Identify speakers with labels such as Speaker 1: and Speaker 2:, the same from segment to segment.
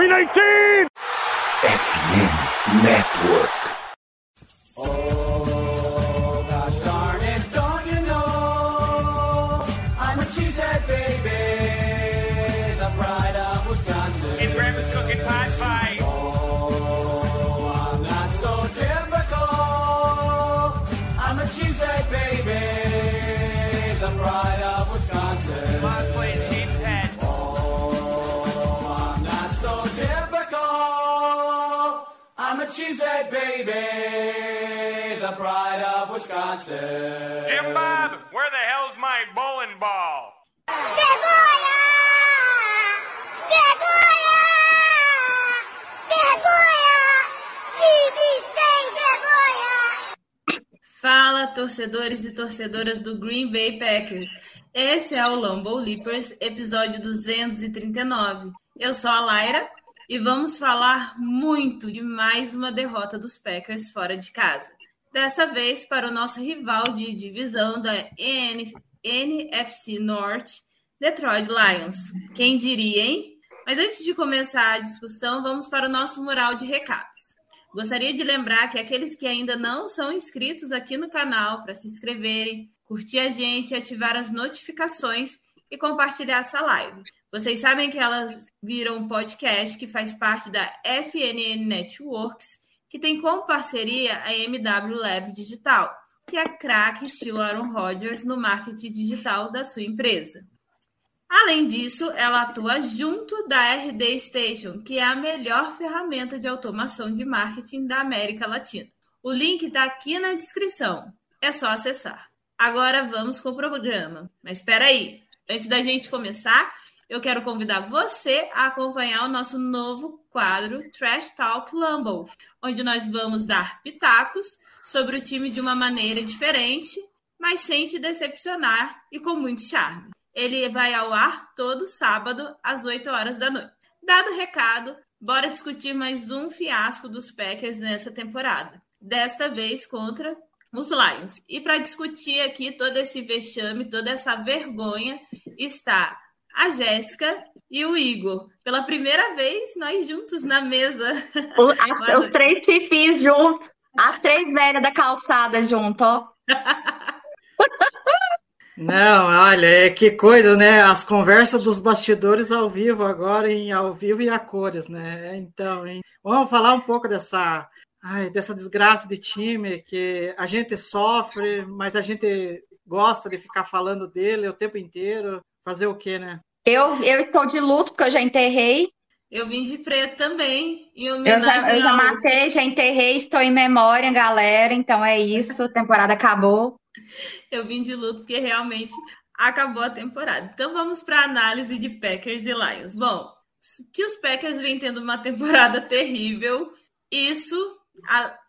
Speaker 1: 319! FM Network.
Speaker 2: Cheesehead baby, the pride of Wisconsin.
Speaker 3: Jim Bob, where the hell's my bowling ball?
Speaker 4: Vergonha! Vergonha! Vergonha! Time sem vergonha!
Speaker 5: Fala, torcedores e torcedoras do Green Bay Packers. Esse é o Lambeau Leapers, episódio 239. Eu sou a Laira e vamos falar muito de mais uma derrota dos Packers fora de casa. Dessa vez para o nosso rival de divisão da NF NFC Norte, Detroit Lions. Quem diria, hein? Mas antes de começar a discussão, vamos para o nosso mural de recados. Gostaria de lembrar que aqueles que ainda não são inscritos aqui no canal, para se inscreverem, curtir a gente, ativar as notificações e compartilhar essa live. Vocês sabem que elas viram um podcast que faz parte da FNN Networks, que tem como parceria a MW Lab Digital, que é craque estilo Aaron Rodgers no marketing digital da sua empresa. Além disso, ela atua junto da RD Station, que é a melhor ferramenta de automação de marketing da América Latina. O link está aqui na descrição. É só acessar. Agora vamos com o programa. Mas espera aí, antes da gente começar, eu quero convidar você a acompanhar o nosso novo quadro Trash Talk Lumble, onde nós vamos dar pitacos sobre o time de uma maneira diferente, mas sem te decepcionar e com muito charme. Ele vai ao ar todo sábado, às 8 horas da noite. Dado o recado, bora discutir mais um fiasco dos Packers nessa temporada. Desta vez contra os Lions. E para discutir aqui todo esse vexame, toda essa vergonha, está a Jéssica e o Igor. Pela primeira vez, nós juntos na mesa.
Speaker 6: O- as- os três fifis juntos. As três velhas da calçada junto, ó.
Speaker 7: Não, olha, é que coisa, né? As conversas dos bastidores ao vivo agora, em ao vivo e a cores, né? Então, hein? Vamos falar um pouco dessa, ai, dessa desgraça de time que a gente sofre, mas a gente gosta de ficar falando dele o tempo inteiro. Fazer o quê, né?
Speaker 6: Eu, eu estou de luto porque eu já enterrei.
Speaker 5: Eu vim de preto também, em
Speaker 6: Eu já,
Speaker 5: homenagem
Speaker 6: eu já matei, já enterrei, estou em memória, galera. Então é isso, a temporada acabou.
Speaker 5: Eu vim de luto porque realmente acabou a temporada. Então vamos para a análise de Packers e Lions. Bom, que os Packers vêm tendo uma temporada terrível, isso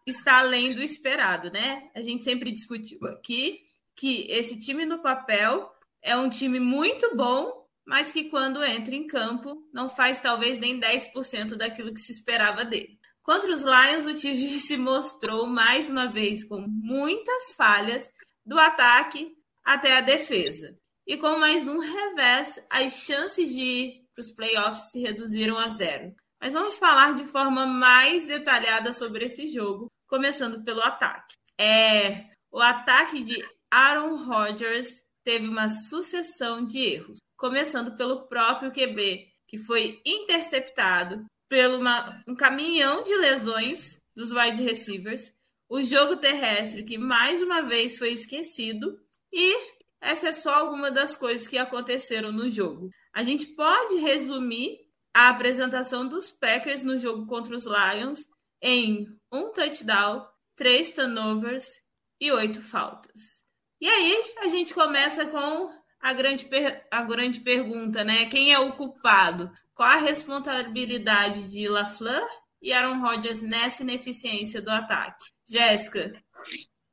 Speaker 5: está além do esperado, né? A gente sempre discutiu aqui que esse time no papel é um time muito bom, mas que quando entra em campo não faz talvez nem 10% daquilo que se esperava dele. Contra os Lions, o time se mostrou mais uma vez com muitas falhas do ataque até a defesa. E com mais um revés, as chances de ir para os playoffs se reduziram a zero. Mas vamos falar de forma mais detalhada sobre esse jogo, começando pelo ataque. É, o ataque de Aaron Rodgers teve uma sucessão de erros, começando pelo próprio QB, que foi interceptado pelo uma- um caminhão de lesões dos wide receivers, o jogo terrestre que mais uma vez foi esquecido e essa é só alguma das coisas que aconteceram no jogo. A gente pode resumir a apresentação dos Packers no jogo contra os Lions em um touchdown, três turnovers e oito faltas. E aí a gente começa com a grande, per- a grande pergunta, né? Quem é o culpado? Qual a responsabilidade de LaFleur e Aaron Rodgers nessa ineficiência do ataque? Jéssica,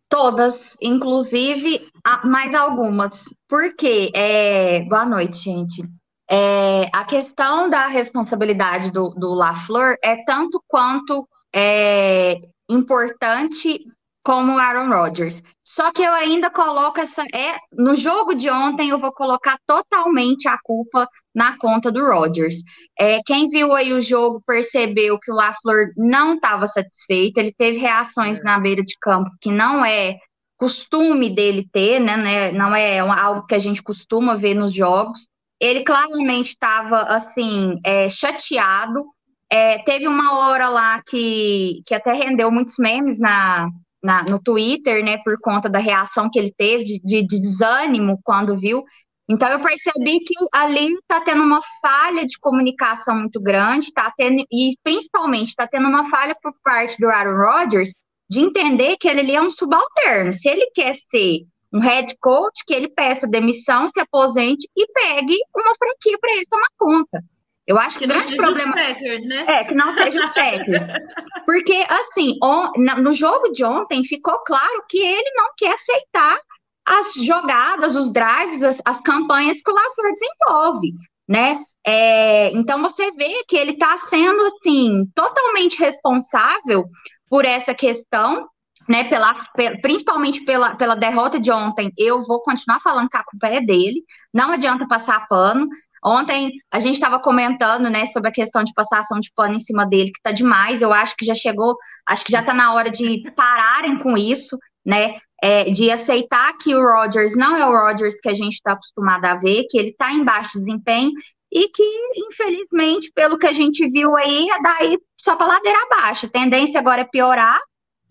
Speaker 6: Todas, inclusive mais algumas. Por quê? É, Boa noite, gente. É, a questão da responsabilidade do, do LaFleur é tanto quanto é, importante como o Aaron Rodgers. Só que eu ainda coloco essa. É, no jogo de ontem, eu vou colocar totalmente a culpa na conta do Rodgers. É, quem viu aí o jogo percebeu que o LaFleur não estava satisfeito, ele teve reações
Speaker 7: É.
Speaker 6: na beira de campo que não é costume dele ter, né, né, não é algo que a gente costuma ver nos jogos. Ele claramente estava, assim, é, chateado. É, teve uma hora lá que, que até rendeu muitos memes na, na- no Twitter, né, por conta da reação que ele teve de, de- de desânimo quando viu. Então eu percebi que ali está tendo uma falha de comunicação muito grande, tá tendo, e principalmente está tendo uma falha por parte do Aaron Rodgers de entender que ele ali é um subalterno. Se ele quer ser um head coach, que ele peça demissão, se aposente e pegue uma franquia para ele tomar conta. Eu acho que,
Speaker 5: Que
Speaker 6: o
Speaker 5: não
Speaker 6: grande
Speaker 5: seja
Speaker 6: problema
Speaker 5: Packers, né?
Speaker 6: é, que não seja os Packers. Porque, assim, on- no jogo de ontem ficou claro que ele não quer aceitar as jogadas, os drives, as, as campanhas que o LaFleur desenvolve, né? É, então você vê que ele está sendo, assim, totalmente responsável por essa questão, né? Pela, pe- principalmente pela, pela derrota de ontem. Eu vou continuar falando que a culpa é dele. Não adianta passar pano. Ontem a gente estava comentando, né, sobre a questão de passação de pano em cima dele, que tá demais. Eu acho que já chegou, acho que já tá na hora de pararem com isso, né? É, de aceitar que o Rodgers não é o Rodgers que a gente está acostumado a ver, que ele tá em baixo desempenho e que, infelizmente, pelo que a gente viu aí, é daí só para ladeira abaixo. A tendência agora é piorar.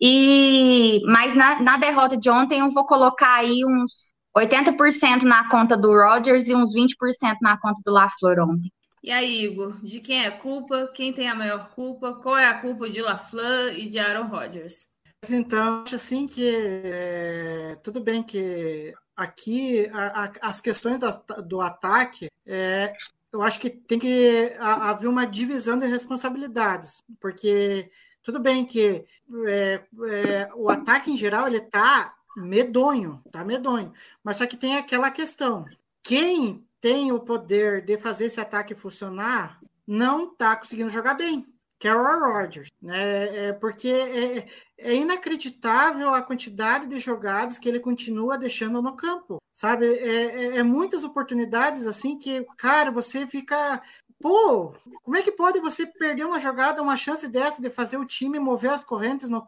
Speaker 6: E mas na, na derrota de ontem eu vou colocar aí uns 80% na conta do Rodgers e uns 20% na conta do LaFleur ontem.
Speaker 5: E aí, Igor, de quem é a culpa? Quem tem a maior culpa? Qual é a culpa de LaFleur e de Aaron Rodgers?
Speaker 7: Mas então, acho assim que é, tudo bem que aqui a- a- as questões da- do ataque, é, eu acho que tem que ha- haver uma divisão de responsabilidades, porque tudo bem que é, é, o ataque em geral ele tá medonho, tá medonho, mas só que tem aquela questão, quem tem o poder de fazer esse ataque funcionar não tá conseguindo jogar bem, que é o Rodgers, né? É porque é, é inacreditável a quantidade de jogadas que ele continua deixando no campo, sabe? É, é- é muitas oportunidades assim que, cara, você fica. Pô, como é que pode você perder uma jogada, uma chance dessa de fazer o time mover as correntes no,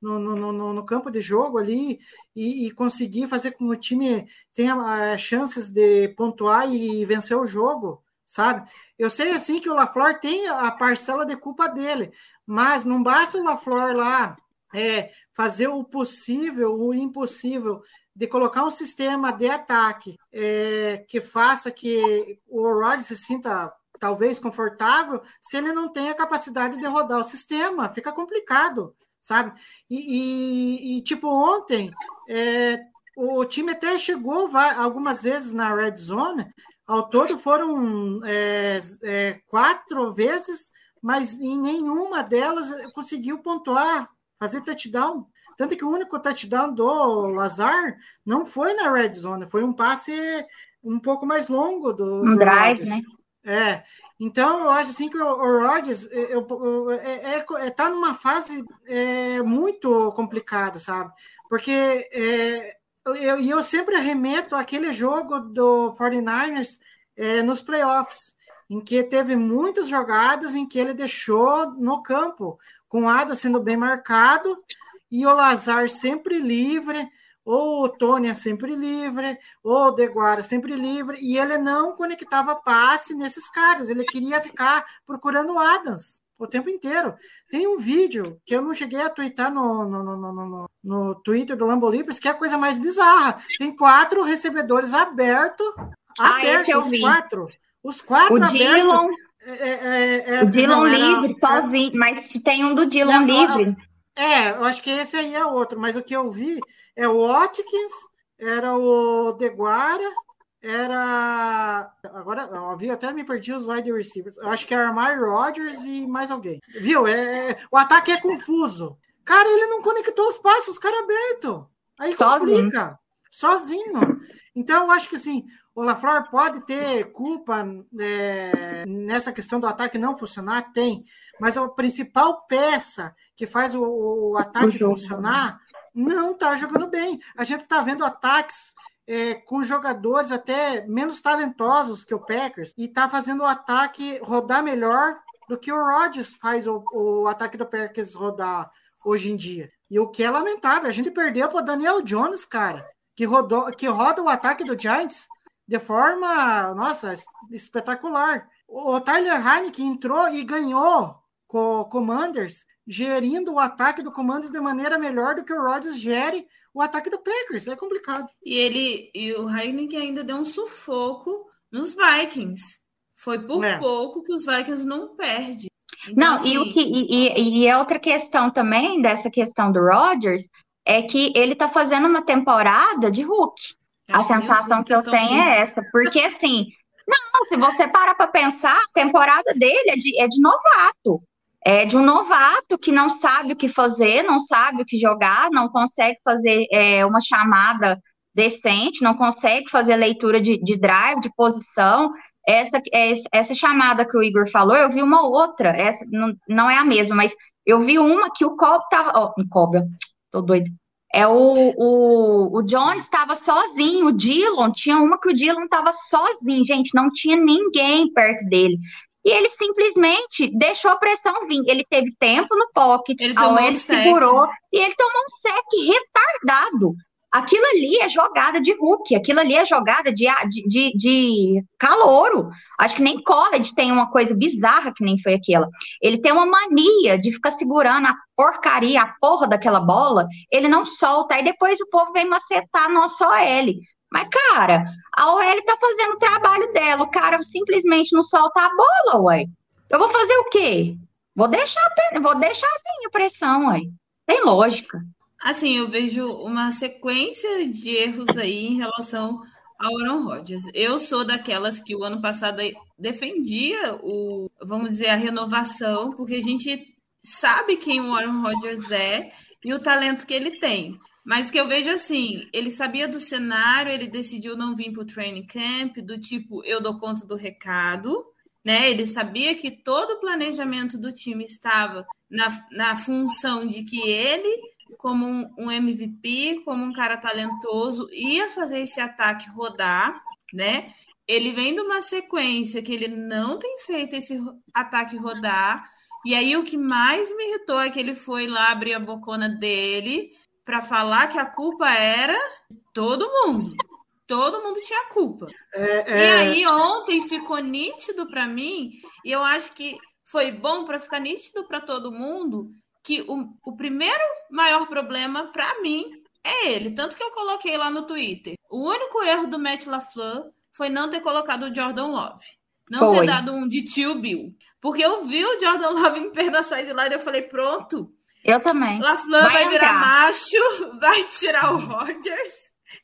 Speaker 7: no, no, no- no campo de jogo ali e, e conseguir fazer com que o time tenha ah, chances de pontuar e vencer o jogo, sabe? Eu sei assim que o LaFleur tem a parcela de culpa dele, mas não basta o LaFleur lá é, fazer o possível, o impossível, de colocar um sistema de ataque é, que faça que o Rodgers se sinta talvez confortável, se ele não tem a capacidade de rodar o sistema, fica complicado, sabe? E, e- e, tipo, ontem é, o time até chegou algumas vezes na red zone, ao todo foram é, é, quatro vezes, mas em nenhuma delas conseguiu pontuar, fazer touchdown. Tanto que o único touchdown do Lazar não foi na red zone, foi um passe um pouco mais longo do,
Speaker 6: Um
Speaker 7: do
Speaker 6: drive,
Speaker 7: Rodgers.
Speaker 6: né?
Speaker 7: É, então eu acho assim que o, Rodgers eu- é, é- é- tá numa fase é, muito complicada, sabe? Porque é, eu, eu sempre remeto àquele jogo do 49ers é, nos playoffs, em que teve muitas jogadas em que ele deixou no campo, com o Ada sendo bem marcado e o Lazar sempre livre, ou o Tônia sempre livre, ou o Deguara sempre livre, e ele não conectava passe nesses caras, ele queria ficar procurando o Adams o tempo inteiro. Tem um vídeo que eu não cheguei a twittar no, no, no, no, no, no Twitter do Lambo Libres, que é a coisa mais bizarra. Tem quatro recebedores abertos,
Speaker 6: Ah,
Speaker 7: abertos, os quatro. Os quatro
Speaker 6: O
Speaker 7: abertos.
Speaker 6: Dylan,
Speaker 7: É, é, é,
Speaker 6: o Dylan
Speaker 7: não, era-
Speaker 6: livre, sozinho, mas tem um do
Speaker 7: não,
Speaker 6: livre.
Speaker 7: é, eu acho que esse aí é outro, mas o que eu vi é o Watkins, era o Deguara, era. Agora, eu vi, até me perdi os wide receivers. Eu acho que era Amari Rodgers e mais alguém. Viu? É, é- o ataque é confuso. Cara, ele não conectou os passos, os caras abertos. Aí
Speaker 6: Sozinho.
Speaker 7: complica. Sozinho. Então, eu acho que assim, o LaFleur pode ter culpa é, nessa questão do ataque não funcionar? Tem. Mas a principal peça que faz o, o ataque
Speaker 6: O jogo.
Speaker 7: funcionar não está jogando bem. A gente está vendo ataques é, com jogadores até menos talentosos que o Packers e tá fazendo o ataque rodar melhor do que o Rodgers faz o, o ataque do Packers rodar hoje em dia. E o que é lamentável, a gente perdeu para Daniel Jones, cara, que rodou, que roda o ataque do Giants de forma, nossa, espetacular. O Tyler Heineken entrou e ganhou com o Commanders, gerindo o ataque do Commanders de maneira melhor do que o Rodgers gere o ataque do Packers. É complicado.
Speaker 5: E ele e o Heineken ainda deu um sufoco nos Vikings. Foi por
Speaker 7: É.
Speaker 5: pouco que os Vikings não perdem. Então,
Speaker 6: Não, e, o
Speaker 5: assim,
Speaker 6: que, e, e- e é outra questão também dessa questão do Rodgers é que ele tá fazendo uma temporada de Hulk. A
Speaker 5: acho os
Speaker 6: sensação que eu
Speaker 5: tão
Speaker 6: tenho
Speaker 5: ruins.
Speaker 6: é essa, porque assim, não, se você parar para pensar, a temporada dele é de, é de novato. É de um novato que não sabe o que fazer, não sabe o que jogar, não consegue fazer é, uma chamada decente, não consegue fazer leitura de, de drive, de posição. Essa, é- essa chamada que o Igor falou, eu vi uma outra, essa não, não é a mesma, mas eu vi uma que o Cobb tava. Ó, o Cobb, tô doido. É o, o, o Jones estava sozinho, o Dillon, tinha uma que o Dillon estava sozinho, gente, não tinha ninguém perto dele. E ele simplesmente deixou a pressão vir. Ele teve tempo no pocket,
Speaker 5: Ele
Speaker 6: a OL
Speaker 5: um
Speaker 6: segurou e ele tomou um sec retardado. Aquilo ali é jogada de Hulk, aquilo ali é jogada de, de, de, de calouro. Acho que nem college tem uma coisa bizarra que nem foi aquela. Ele tem uma mania de ficar segurando a porcaria, a porra daquela bola, ele não solta, aí depois o povo vem macetar nossa OL. Mas, cara, a OL tá fazendo o trabalho dela, o cara simplesmente não solta a bola, ué. Eu vou fazer o quê? Vou deixar, vou deixar vir a pressão, ué. Tem lógica.
Speaker 5: Assim, eu vejo uma sequência de erros aí em relação ao Aaron Rodgers. Eu sou daquelas que o ano passado defendia o, vamos dizer, a renovação, porque a gente sabe quem o Aaron Rodgers é e o talento que ele tem. Mas que eu vejo assim, ele sabia do cenário, ele decidiu não vir para o training camp, do tipo, eu dou conta do recado, né? Ele sabia que todo o planejamento do time estava na, na função de que ele como um, um, MVP, como um cara talentoso, ia fazer esse ataque rodar, né? Ele vem de uma sequência que ele não tem feito esse ataque rodar. E aí o que mais me irritou é que ele foi lá abrir a bocona dele para falar que a culpa era todo mundo. Todo mundo tinha culpa.
Speaker 7: É,
Speaker 5: é... E aí ontem ficou nítido para mim, e eu acho que foi bom para ficar nítido para todo mundo que o, o primeiro maior problema para mim é ele. Tanto que eu coloquei lá no Twitter. O único erro do Matt LaFleur foi não ter colocado o Jordan Love. Não
Speaker 6: foi.
Speaker 5: ter dado um de tio Bill. Porque eu vi o Jordan Love em perna sair de lá e eu falei, pronto.
Speaker 6: Eu também.
Speaker 5: LaFleur vai, vai virar macho, vai tirar o Rodgers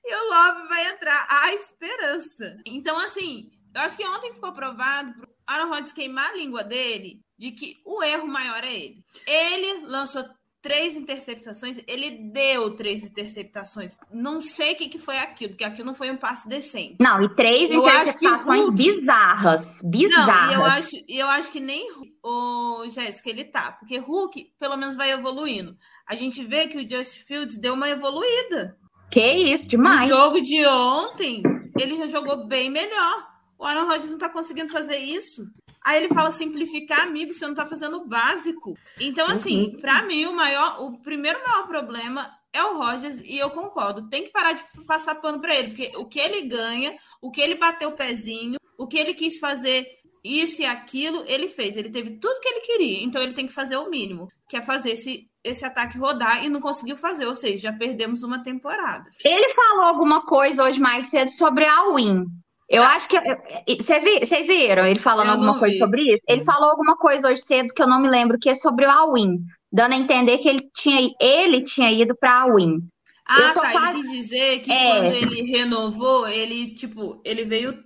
Speaker 5: e o Love vai entrar. A esperança. Então, assim, eu acho que ontem ficou provado pro Aaron Rodgers queimar a língua dele de que o erro maior é ele. Ele lançou três interceptações, ele deu três interceptações. Não sei o que, que foi aquilo, porque aquilo não foi um passe decente.
Speaker 6: Não, e três eu interceptações Hulk... bizarras. Bizarras.
Speaker 5: Não, e eu acho, eu acho que nem o Jéssica ele tá, porque Hulk pelo menos vai evoluindo. A gente vê que o Just Fields deu uma evoluída.
Speaker 6: Que isso, demais.
Speaker 5: No jogo de ontem, ele já jogou bem melhor. O Aaron Rodgers não tá conseguindo fazer isso. Aí ele fala simplificar, amigo, você não tá fazendo o básico. Então, assim, uhum. para mim, o maior, o primeiro maior problema é o Rogers, e eu concordo. Tem que parar de passar pano para ele, porque o que ele ganha, o que ele bateu o pezinho, o que ele quis fazer isso e aquilo, ele fez. Ele teve tudo que ele queria. Então ele tem que fazer o mínimo, que é fazer esse, esse ataque rodar e não conseguiu fazer. Ou seja, já perdemos uma temporada.
Speaker 6: Ele falou alguma coisa hoje mais cedo sobre a Win. Eu acho que. Vocês viram ele falando
Speaker 5: eu
Speaker 6: alguma coisa
Speaker 5: vi.
Speaker 6: sobre isso? Ele falou alguma coisa hoje cedo que eu não me lembro, que é sobre o All-In, dando a entender que ele tinha, ele tinha ido para All-In.
Speaker 5: Ah, tá. Quase... Ele quis dizer que é. quando ele renovou, ele, tipo, ele veio.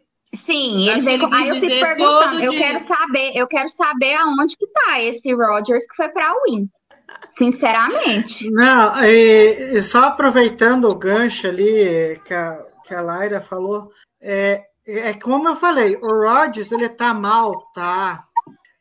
Speaker 6: Sim, ele veio. Ele aí eu fico perguntando, eu de... quero saber, eu quero saber aonde que tá esse Rogers que foi para All-In. Sinceramente.
Speaker 7: Não, e, e só aproveitando o gancho ali que a, que a Laira falou, é, é como eu falei, o Rodgers ele tá mal, tá?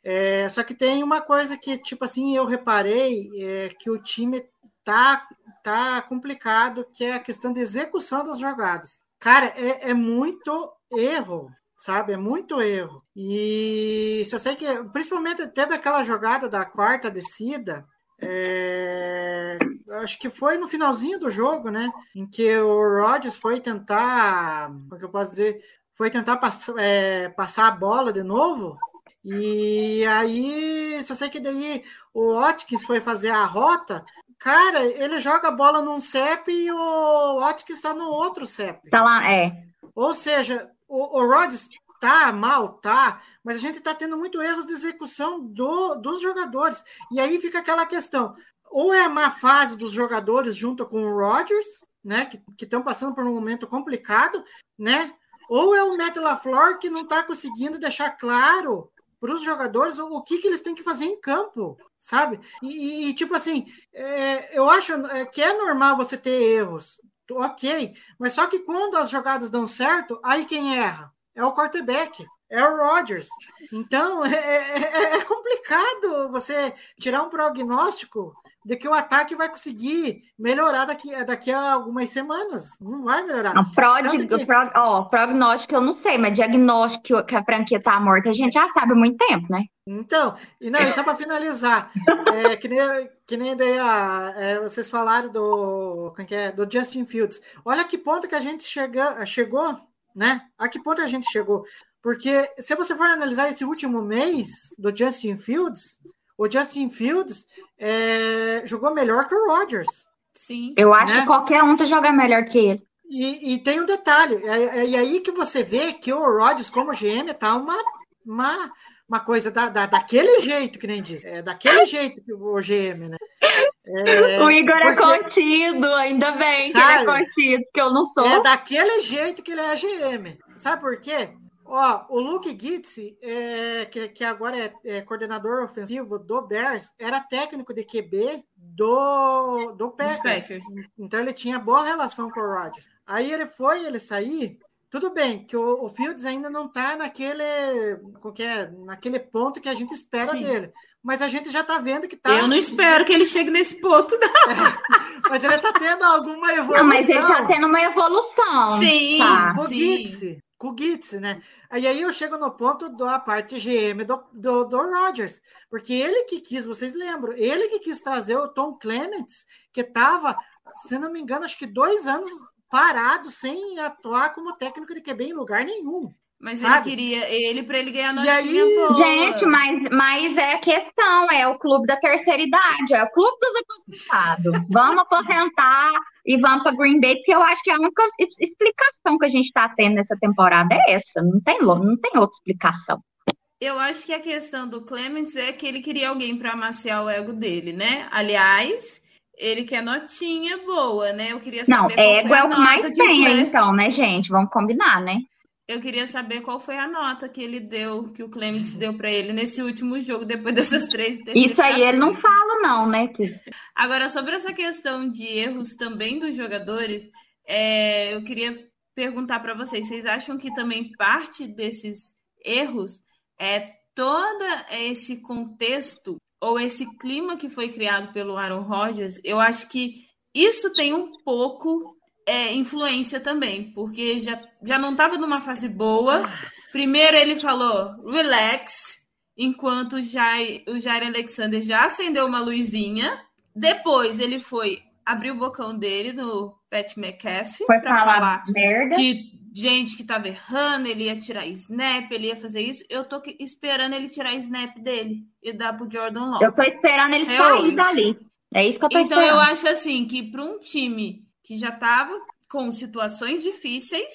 Speaker 7: É, só que tem uma coisa que, tipo assim, eu reparei é, que o time tá, tá complicado, que é a questão de execução das jogadas. cara, é, é muito erro, sabe? É muito erro. E só sei que, principalmente, teve aquela jogada da quarta descida. É, acho que foi no finalzinho do jogo, né? Em que o Rodgers foi tentar, como é que eu posso dizer, foi tentar pass é, passar a bola de novo. E aí, só sei que daí o Watkins foi fazer a rota. Cara, ele joga a bola num CEP e o Watkins está no outro CEP.
Speaker 6: Tá lá, é.
Speaker 7: Ou seja, o, o Rodgers tá mal, tá, mas a gente tá tendo muito erros de execução do, dos jogadores. E aí fica aquela questão: ou é a má fase dos jogadores junto com o Rodgers, né, que estão passando por um momento complicado, né? Ou é o Matt LaFleur que não está conseguindo deixar claro para os jogadores o, que, que eles têm que fazer em campo, sabe? E, e tipo assim, é, eu acho é, que é normal você ter erros, ok, mas só que quando as jogadas dão certo, aí quem erra? É o quarterback, é o Rodgers. Então é, é, é complicado você tirar um prognóstico de que o ataque vai conseguir melhorar daqui, daqui a algumas semanas. Não vai melhorar.
Speaker 6: Não, prog, que... prog, ó, prognóstico eu não sei, mas diagnóstico que a franquia tá morta a gente já sabe há muito tempo, né?
Speaker 7: Então, e não, é para finalizar. É, que nem, que nem daí a, é, vocês falaram do, como é que é, do Justin Fields. Olha que ponto que a gente chega, chegou, né? A que ponto a gente chegou? Porque se você for analisar esse último mês do Justin Fields, o Justin Fields é, jogou melhor que o Rodgers.
Speaker 5: Sim.
Speaker 6: Eu acho né? que qualquer um tá jogando melhor que ele.
Speaker 7: E, e tem um detalhe, é, é, e aí que você vê que o Rodgers, como GM, tá uma, uma, uma coisa da, da, daquele jeito, que nem diz. É daquele jeito que o GM, né?
Speaker 6: É, o Igor é porque, é contido, ainda bem sabe, que ele é contido, que eu não sou.
Speaker 7: É daquele jeito que ele é GM. Sabe por quê? Ó, o Luke Gitz, é, que, que agora é, é, coordenador ofensivo do Bears, era técnico de QB do, do Packers. Packers. Então ele tinha boa relação com o Rodgers. Aí ele foi, ele sair. Tudo bem que o, o Fields ainda não está naquele, é, naquele ponto que a gente espera Sim. dele. Mas a gente já está vendo que está.
Speaker 5: Eu não espero que ele chegue nesse ponto, não.
Speaker 7: É, mas ele está tendo alguma evolução. Não,
Speaker 6: mas ele está tendo uma evolução.
Speaker 5: Sim.
Speaker 7: Tá. O Gitz, com o Gitz, né? E aí eu chego no ponto da parte GM do, do, do porque ele que quis, vocês lembram, ele que quis trazer o Tom Clements, que estava, se não me engano, acho que dois anos parado, sem atuar como técnico de QB em lugar nenhum.
Speaker 5: Mas
Speaker 7: Sabe?
Speaker 5: ele queria ele para ele ganhar notinha
Speaker 7: aí,
Speaker 5: boa.
Speaker 6: Gente, mas, mas é a questão, é o clube da terceira idade, é o clube dos aposentados. Vamos aposentar e vamos para Green Bay, porque eu acho que a única explicação que a gente está tendo nessa temporada é essa. Não tem, não tem outra explicação.
Speaker 5: Eu acho que a questão do Clemens é que ele queria alguém para amaciar o ego dele, né? Aliás, ele quer notinha boa, né? Eu queria saber.
Speaker 6: Não, ego é o que mais tem, então, né, gente? Vamos combinar, né?
Speaker 5: Eu queria saber qual foi a nota que ele deu, que o Clemens deu para ele nesse último jogo, depois dessas três
Speaker 6: Isso aí ele não fala, não, né?
Speaker 5: Agora, sobre essa questão de erros também dos jogadores, é, eu queria perguntar para vocês: vocês acham que também parte desses erros é todo esse contexto ou esse clima que foi criado pelo Aaron Rodgers? Eu acho que isso tem um pouco é, influência também, porque já, já não estava numa fase boa. Primeiro ele falou relax, enquanto o Jair, o Jair Alexander já acendeu uma luzinha. Depois ele foi abrir o bocão dele no Pat McAfee
Speaker 6: para falar, falar merda.
Speaker 5: que gente que tava errando, ele ia tirar snap, ele ia fazer isso. Eu tô esperando ele tirar snap dele e dar pro Jordan Love.
Speaker 6: Eu tô esperando ele é sair isso. dali. É isso que eu tô
Speaker 5: então,
Speaker 6: esperando.
Speaker 5: Então eu acho assim que para um time que já estava com situações difíceis.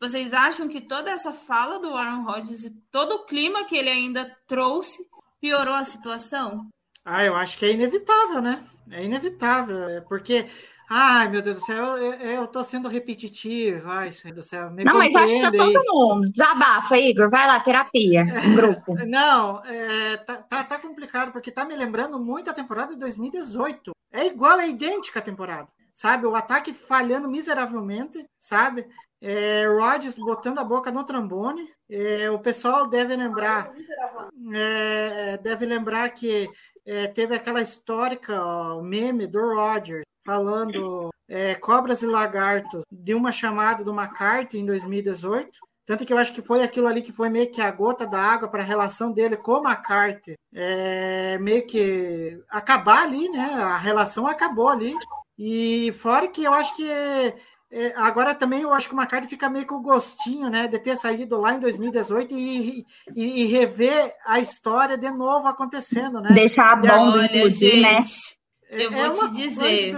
Speaker 5: Vocês acham que toda essa fala do Aaron Rodgers e todo o clima que ele ainda trouxe piorou a situação?
Speaker 7: Ah, eu acho que é inevitável, né? É inevitável, é porque Ai, meu Deus do céu, eu, eu tô sendo repetitivo. Ai, Senhor do céu, me
Speaker 6: Não, mas acho que tá todo mundo. Desabafa, Igor. Vai lá, terapia, grupo.
Speaker 7: Não, é, tá, tá, tá, complicado, porque tá me lembrando muito a temporada de 2018. É igual, é idêntica a temporada sabe? O ataque falhando miseravelmente, sabe? É, Rodgers botando a boca no trombone. É, o pessoal deve lembrar, é, deve lembrar que é, teve aquela histórica ó, meme do Rodgers falando é, Cobras e Lagartos de uma chamada do McCarthy em 2018. Tanto que eu acho que foi aquilo ali que foi meio que a gota da água para a relação dele com o McCarthy. É, meio que acabar ali, né? A relação acabou ali. E fora que eu acho que é, agora também eu acho que o McCarthy fica meio com o gostinho, né? De ter saído lá em 2018 e, e, e rever a história de novo acontecendo, né?
Speaker 6: Deixar a bomba
Speaker 5: Olha,
Speaker 6: explodir, né?
Speaker 5: Gente, eu
Speaker 7: É
Speaker 5: vou te dizer.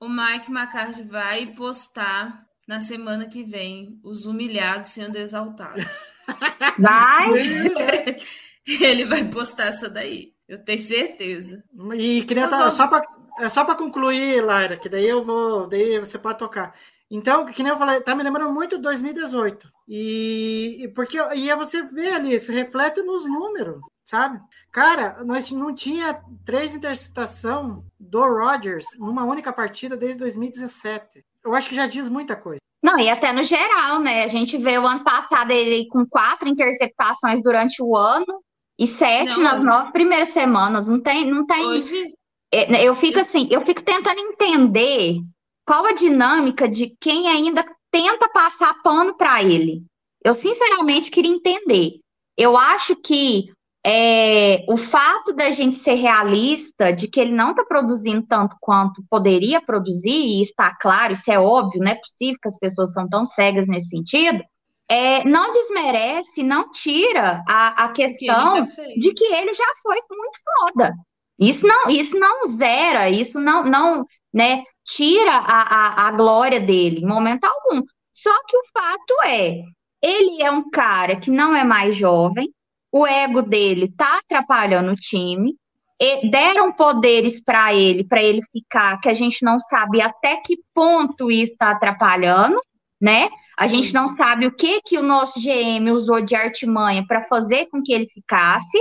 Speaker 5: o Mike McCarthy vai postar na semana que vem os humilhados sendo exaltados.
Speaker 6: Vai,
Speaker 5: Ele vai postar essa daí. Eu tenho certeza.
Speaker 7: E queria
Speaker 5: Tá
Speaker 7: tá, só para é só para concluir, Laira, que daí eu vou, daí você pode tocar. Então, que nem eu falei, tá me lembrando muito de 2018. E, e porque e aí você vê ali, se reflete nos números, sabe? Cara, nós não tinha três interceptação do Rodgers numa única partida desde 2017. Eu acho que já diz muita coisa.
Speaker 6: Não, e até no geral, né? A gente vê o ano passado ele com quatro interceptações durante o ano e sete
Speaker 5: Não.
Speaker 6: nas nove primeiras semanas. Não tem, não tem.
Speaker 5: Hoje,
Speaker 6: É, né, Eu fico assim, eu fico tentando entender qual a dinâmica de quem ainda tenta passar pano para ele. Eu sinceramente queria entender. Eu acho que é, o fato da gente ser realista, de que ele não está produzindo tanto quanto poderia produzir, e está claro, isso é óbvio, não é possível que as pessoas são tão cegas nesse sentido, é, não desmerece, não tira a, a
Speaker 5: que
Speaker 6: questão
Speaker 5: fez.
Speaker 6: de que ele já foi muito foda. Isso não, isso não zera, isso não, não, né, tira a, a, a glória dele em momento algum. Só que o fato é, ele é um cara que não é mais jovem, o ego dele tá atrapalhando o time, e deram poderes para ele, para ele ficar, que a gente não sabe até que ponto isso está atrapalhando, né? A gente não sabe o que que o nosso GM usou de artimanha para fazer com que ele ficasse,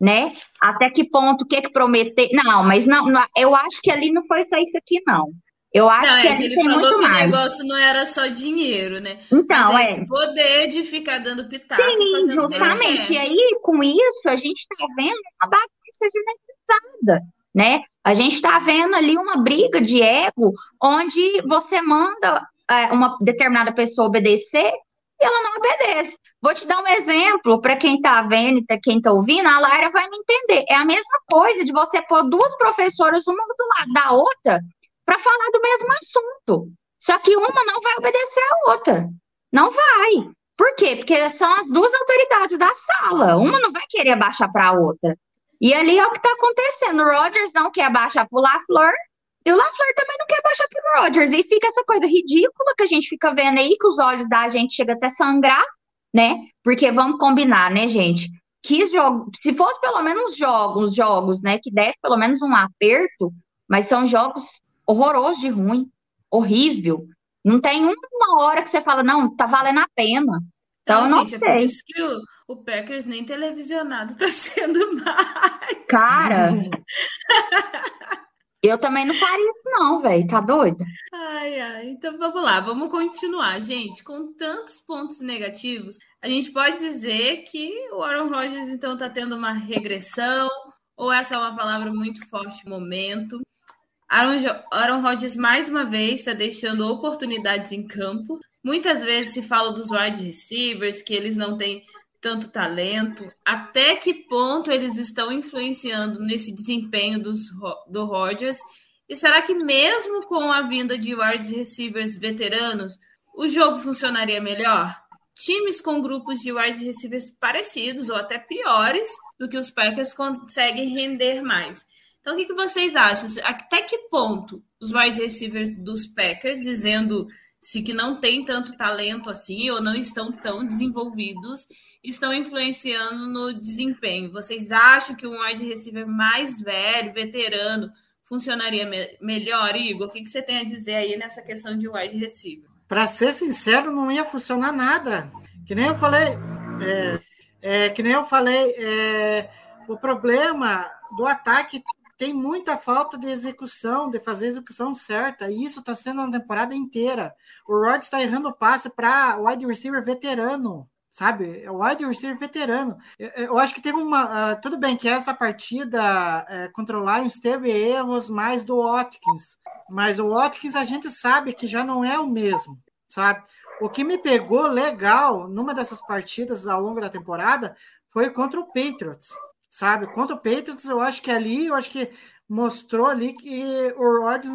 Speaker 6: né? Até que ponto, o que que prometer. Não, mas não, não- eu acho que ali não foi só isso aqui, não. Eu acho
Speaker 5: Não,
Speaker 6: que
Speaker 5: é que ele falou
Speaker 6: muito
Speaker 5: que o
Speaker 6: mais.
Speaker 5: negócio não era só dinheiro, né?
Speaker 6: Então,
Speaker 5: Mas é
Speaker 6: é.
Speaker 5: poder de ficar dando pitaco
Speaker 6: Sim,
Speaker 5: o
Speaker 6: justamente. E aí, com isso, a gente está vendo uma bagunça generalizada, né? A gente está vendo ali uma briga de ego, onde você manda é, uma determinada pessoa obedecer e ela não obedece. Vou te dar um exemplo para quem está vendo e tá- quem está ouvindo, a Lara vai me entender. É a mesma coisa de você pôr duas professoras, uma do lado da outra, para falar do mesmo assunto. Só que uma não vai obedecer a outra. Não vai. Por quê? Porque são as duas autoridades da sala. Uma não vai querer abaixar para a outra. E ali é o que está acontecendo. O Rodgers não quer abaixar para o LaFleur e o LaFleur também não quer abaixar para o Rodgers. E fica essa coisa ridícula que a gente fica vendo aí, que os olhos da gente chegam até sangrar, né? Porque vamos combinar, né, gente? Que jogo, se fosse pelo menos jogos, jogos, né, que desse pelo menos um aperto, mas são jogos horrorosos de ruim, horrível. Não tem uma hora que você fala, não, tá valendo a pena. Então, eu não
Speaker 5: gente, é por
Speaker 6: sei.
Speaker 5: isso que o, o Packers nem televisionado tá sendo mais.
Speaker 6: Cara, eu também não faria isso, não, velho. Tá doido?
Speaker 5: Ai, ai. Então vamos lá, vamos continuar, gente. Com tantos pontos negativos, a gente pode dizer que o Aaron Rodgers então está tendo uma regressão, ou essa é uma palavra muito forte momento. Aaron, Aaron Rodgers mais uma vez está deixando oportunidades em campo. Muitas vezes se fala dos wide receivers, que eles não têm tanto talento. Até que ponto eles estão influenciando nesse desempenho dos, do Rodgers? E será que mesmo com a vinda de wide receivers veteranos, o jogo funcionaria melhor? Times com grupos de wide receivers parecidos ou até piores do que os Packers conseguem render mais. Então, o que, que vocês acham? Até que ponto os wide receivers dos Packers, dizendo-se que não tem tanto talento assim ou não estão tão desenvolvidos, estão influenciando no desempenho? Vocês acham que um wide receiver mais velho, veterano, funcionaria me- melhor, Igor? O que, que você tem a dizer aí nessa questão de wide receiver?
Speaker 7: Para ser sincero, não ia funcionar nada. Que nem eu falei, é, é, que nem eu falei, é, o problema do ataque tem muita falta de execução, de fazer a execução certa. E isso está sendo a temporada inteira. O Rod está errando passe para wide receiver veterano, sabe? É o wide receiver veterano. Eu, eu acho que teve uma. Uh, tudo bem que essa partida uh, contra o Lions teve erros mais do Watkins, mas o Watkins a gente sabe que já não é o mesmo, sabe? O que me pegou legal numa dessas partidas ao longo da temporada foi contra o Patriots, sabe? Contra o Patriots, eu acho que ali, eu acho que mostrou ali que o Rodgers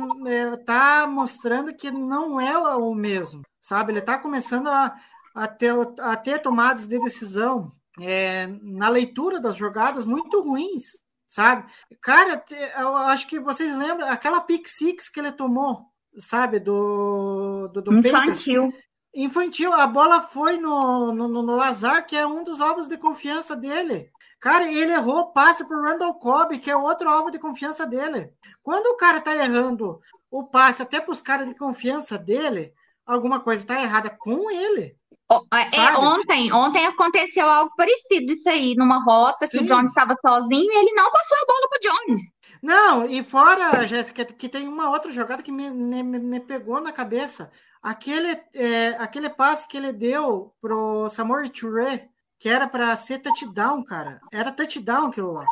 Speaker 7: está mostrando que não é o mesmo, sabe? Ele está começando a, a, ter, a ter tomadas de decisão é, na leitura das jogadas muito ruins, sabe? Cara, eu acho que vocês lembram aquela pick six que ele tomou, sabe? Do, do, do
Speaker 6: Infantil.
Speaker 7: Patriots. Infantil, a bola foi no, no, no Lazar, que é um dos alvos de confiança dele. Cara, ele errou passe para o Randall Cobb, que é outro alvo de confiança dele. Quando o cara tá errando o passe até para os caras de confiança dele, alguma coisa está errada com ele.
Speaker 6: É, ontem, ontem aconteceu algo parecido isso aí, numa rota Sim. que o Jones estava sozinho e ele não passou a bola para Jones.
Speaker 7: Não, e fora, Jéssica, que tem uma outra jogada que me, me, me pegou na cabeça. Aquele, é, aquele passe que ele deu pro Samuel Touré, que era para ser touchdown, cara. Era touchdown aquilo lá.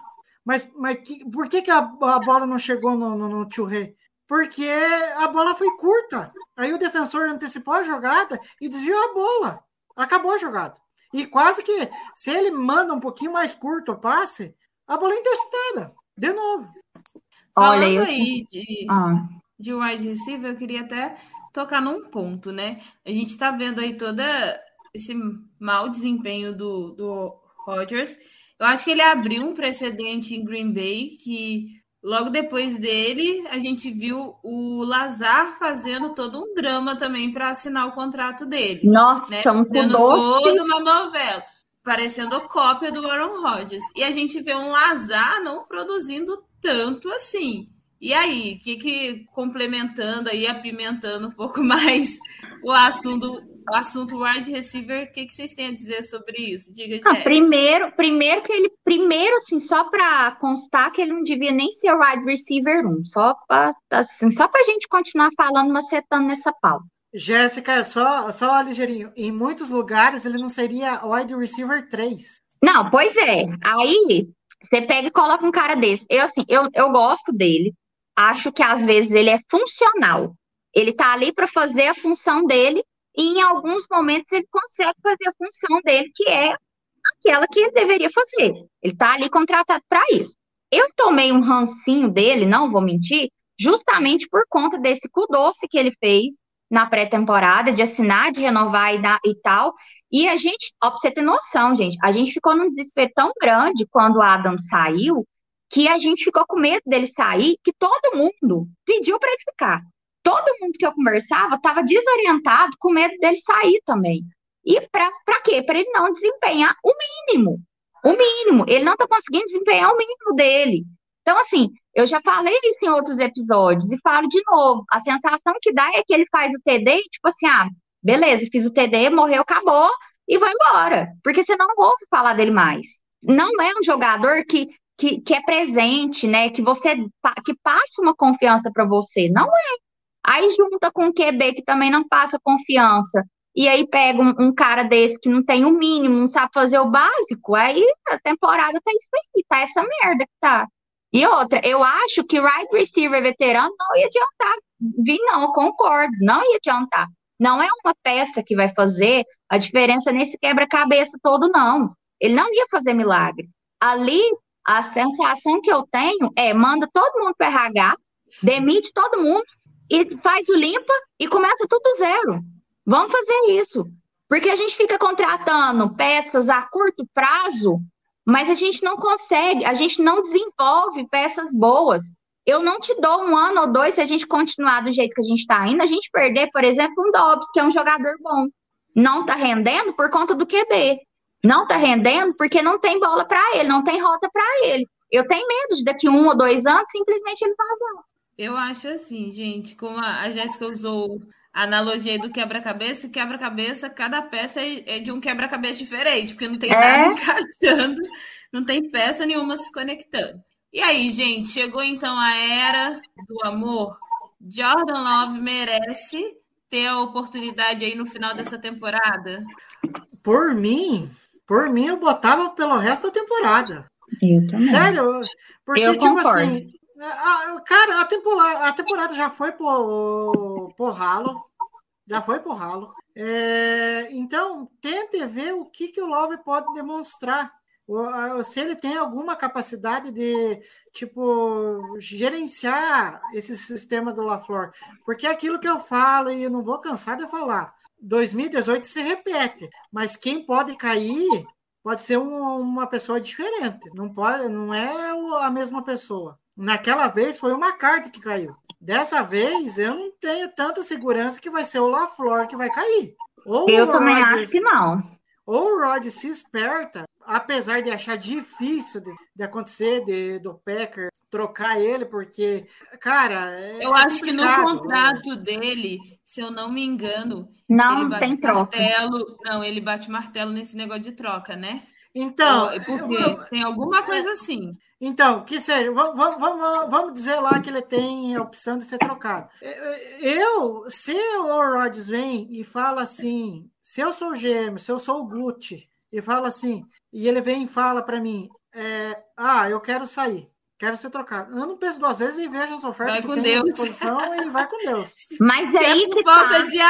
Speaker 7: Mas, mas que, por que, que a, a bola não chegou no, no, no Churré? Porque a bola foi curta. Aí o defensor antecipou a jogada e desviou a bola. Acabou a jogada. E quase que, se ele manda um pouquinho mais curto o passe, a bola é interceptada. De novo.
Speaker 5: Falando Olha, aí de, ah. de wide receiver, eu queria até tocar num ponto, né? A gente está vendo aí toda esse mau desempenho do, do Rodgers. Eu acho que ele abriu um precedente em Green Bay que logo depois dele a gente viu o Lazar fazendo todo um drama também para assinar o contrato dele.
Speaker 6: Nossa,
Speaker 5: né?
Speaker 6: um
Speaker 5: toda uma novela, parecendo cópia do Aaron Rodgers. E a gente vê um Lazar não produzindo tanto assim. E aí, que que complementando aí, apimentando um pouco mais o assunto o assunto wide receiver, o que, que vocês têm a dizer sobre isso? Diga,
Speaker 6: ah, primeiro, primeiro que ele, primeiro, assim, só para constar que ele não devia nem ser wide receiver 1, só para assim, só a gente continuar falando, macetando nessa pauta.
Speaker 7: Jéssica, só, só ligeirinho, em muitos lugares ele não seria wide receiver 3.
Speaker 6: Não, pois é. Aí você pega e coloca um cara desse. Eu, assim, eu, eu gosto dele. Acho que às vezes ele é funcional. Ele tá ali para fazer a função dele e em alguns momentos ele consegue fazer a função dele, que é aquela que ele deveria fazer. Ele está ali contratado para isso. Eu tomei um rancinho dele, não vou mentir, justamente por conta desse cu doce que ele fez na pré-temporada, de assinar, de renovar e, e tal. E a gente, ó, pra você ter noção, gente, a gente ficou num desespero tão grande quando o Adam saiu, que a gente ficou com medo dele sair, que todo mundo pediu para ele ficar todo mundo que eu conversava estava desorientado, com medo dele sair também. E para quê? Para ele não desempenhar o mínimo. O mínimo. Ele não está conseguindo desempenhar o mínimo dele. Então, assim, eu já falei isso em outros episódios e falo de novo. A sensação que dá é que ele faz o TD e, tipo assim, ah, beleza, fiz o TD, morreu, acabou e vai embora. Porque você não ouve falar dele mais. Não é um jogador que, que, que é presente, né? Que você que passa uma confiança para você. Não é. Aí junta com o QB que também não passa confiança. E aí pega um, um, cara desse que não tem o mínimo, não sabe fazer o básico. Aí a temporada tá isso aí, tá essa merda que tá. E outra, eu acho que right receiver veterano não ia adiantar. Vi, não, concordo, não ia adiantar. Não é uma peça que vai fazer a diferença nesse quebra-cabeça todo, não. Ele não ia fazer milagre. Ali, a sensação que eu tenho é: manda todo mundo para RH, demite todo mundo, e faz o limpa e começa tudo zero. Vamos fazer isso. Porque a gente fica contratando peças a curto prazo, mas a gente não consegue, a gente não desenvolve peças boas. Eu não te dou um ano ou dois se a gente continuar do jeito que a gente está indo, a gente perder, por exemplo, um Dobbs, que é um jogador bom. Não está rendendo por conta do QB. Não está rendendo porque não tem bola para ele, não tem rota para ele. Eu tenho medo de daqui um ou dois anos simplesmente ele vazar.
Speaker 5: Eu acho assim, gente, como a Jéssica usou a analogia do quebra-cabeça, quebra-cabeça, cada peça é, é de um quebra-cabeça diferente, porque não tem é? nada encaixando, não tem peça nenhuma se conectando. E aí, gente, chegou então a era do amor. Jordan Love merece ter a oportunidade aí no final dessa temporada?
Speaker 7: por mim, por mim, eu botava pelo resto da temporada.
Speaker 6: Eu também.
Speaker 7: Sério? Porque,
Speaker 6: Eu
Speaker 7: tipo
Speaker 6: concordo.
Speaker 7: assim, a- cara, a temporada, a temporada já foi por, por ralo. Já foi por ralo. É, então, tente ver o que, que o Love pode demonstrar. O- a- Se ele tem alguma capacidade de, tipo, gerenciar esse sistema do LaFleur. Porque é aquilo que eu falo e eu não vou cansar de falar. 2018 se repete, mas quem pode cair pode ser um- uma pessoa diferente. Não pode, não é a mesma pessoa. Naquela vez foi uma carta que caiu. Dessa vez eu não tenho tanta segurança que vai ser o LaFleur que vai cair. Ou
Speaker 6: Eu
Speaker 7: o
Speaker 6: também
Speaker 7: Rodgers-
Speaker 6: acho que não.
Speaker 7: ou o Rod se esperta, apesar de achar difícil de, de acontecer, de, do Packer trocar ele, porque, cara. é
Speaker 5: Eu acho que no contrato dele, se eu não me engano,
Speaker 6: Não
Speaker 5: ele bate
Speaker 6: tem troca.
Speaker 5: martelo. Não, ele bate martelo nesse negócio de troca, né?
Speaker 7: Então,
Speaker 5: Eu- Porque tem alguma coisa assim.
Speaker 7: Então, que seja, vamos, vamos, vamos, dizer lá que ele tem a opção de ser trocado. Eu, se o Rodgers vem e fala assim, se eu sou o GM, se eu sou o Gucci, e fala assim, e ele vem e fala para mim, é, ah, eu quero sair, quero ser trocado. Eu não penso duas vezes e vejo as ofertas
Speaker 5: Vai
Speaker 7: que
Speaker 5: com
Speaker 7: tem
Speaker 5: Deus.
Speaker 7: à disposição e vai com Deus.
Speaker 6: Mas
Speaker 5: Se
Speaker 6: é
Speaker 5: é
Speaker 6: aí
Speaker 5: por
Speaker 6: que
Speaker 5: falta
Speaker 6: tá.
Speaker 5: de
Speaker 6: É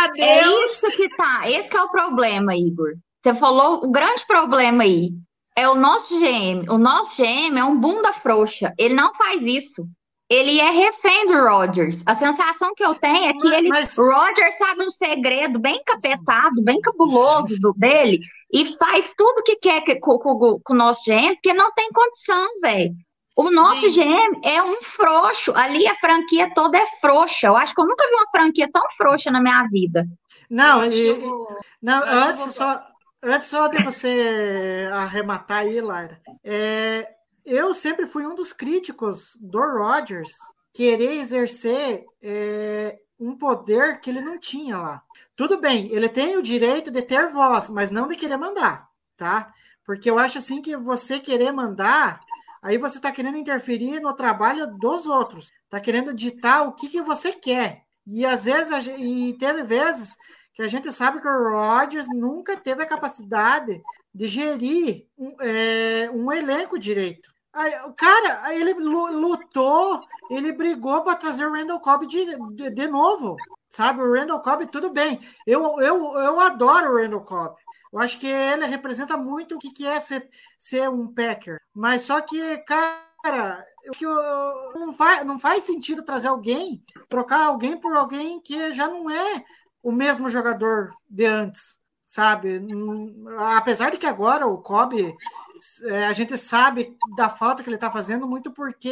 Speaker 5: adeus.
Speaker 6: isso que tá. Esse que é o problema, Igor. Você falou o grande problema aí. É o nosso GM. O nosso GM é um bunda frouxa. Ele não faz isso. Ele é refém do Rodgers. A sensação que eu tenho é que
Speaker 7: Mas-
Speaker 6: ele,
Speaker 7: mas-
Speaker 6: Rodgers sabe um segredo bem capetado, bem cabuloso do dele e faz tudo que quer que- com, com- com o nosso GM, porque não tem condição, velho. O nosso
Speaker 5: Gente.
Speaker 6: GM é um frouxo. Ali a franquia toda é frouxa. Eu acho que eu nunca vi uma franquia tão frouxa na minha vida.
Speaker 7: Não, e,
Speaker 5: eu
Speaker 7: Não, antes
Speaker 5: vou-
Speaker 7: só, antes só de você arrematar aí, Lara, é, eu sempre fui um dos críticos do Rodgers querer exercer é, um poder que ele não tinha lá. Tudo bem, ele tem o direito de ter voz, mas não de querer mandar, tá? Porque eu acho assim que você querer mandar, aí você está querendo interferir no trabalho dos outros, está querendo ditar o que, que você quer. E às vezes, e teve vezes que a gente sabe que o Rodgers nunca teve a capacidade de gerir um, é, um elenco direito. Aí, cara, ele lu- lutou, ele brigou para trazer o Randall Cobb de, de, de novo, sabe? O Randall Cobb, tudo bem. Eu, eu, eu adoro o Randall Cobb. Eu acho que ele representa muito o que que é ser, ser um Packer. Mas só que, cara, que não, faz, não faz sentido trazer alguém, trocar alguém por alguém que já não é o mesmo jogador de antes, sabe? Hum, Apesar de que agora o Kobe, é, a gente sabe da falta que ele está fazendo muito porque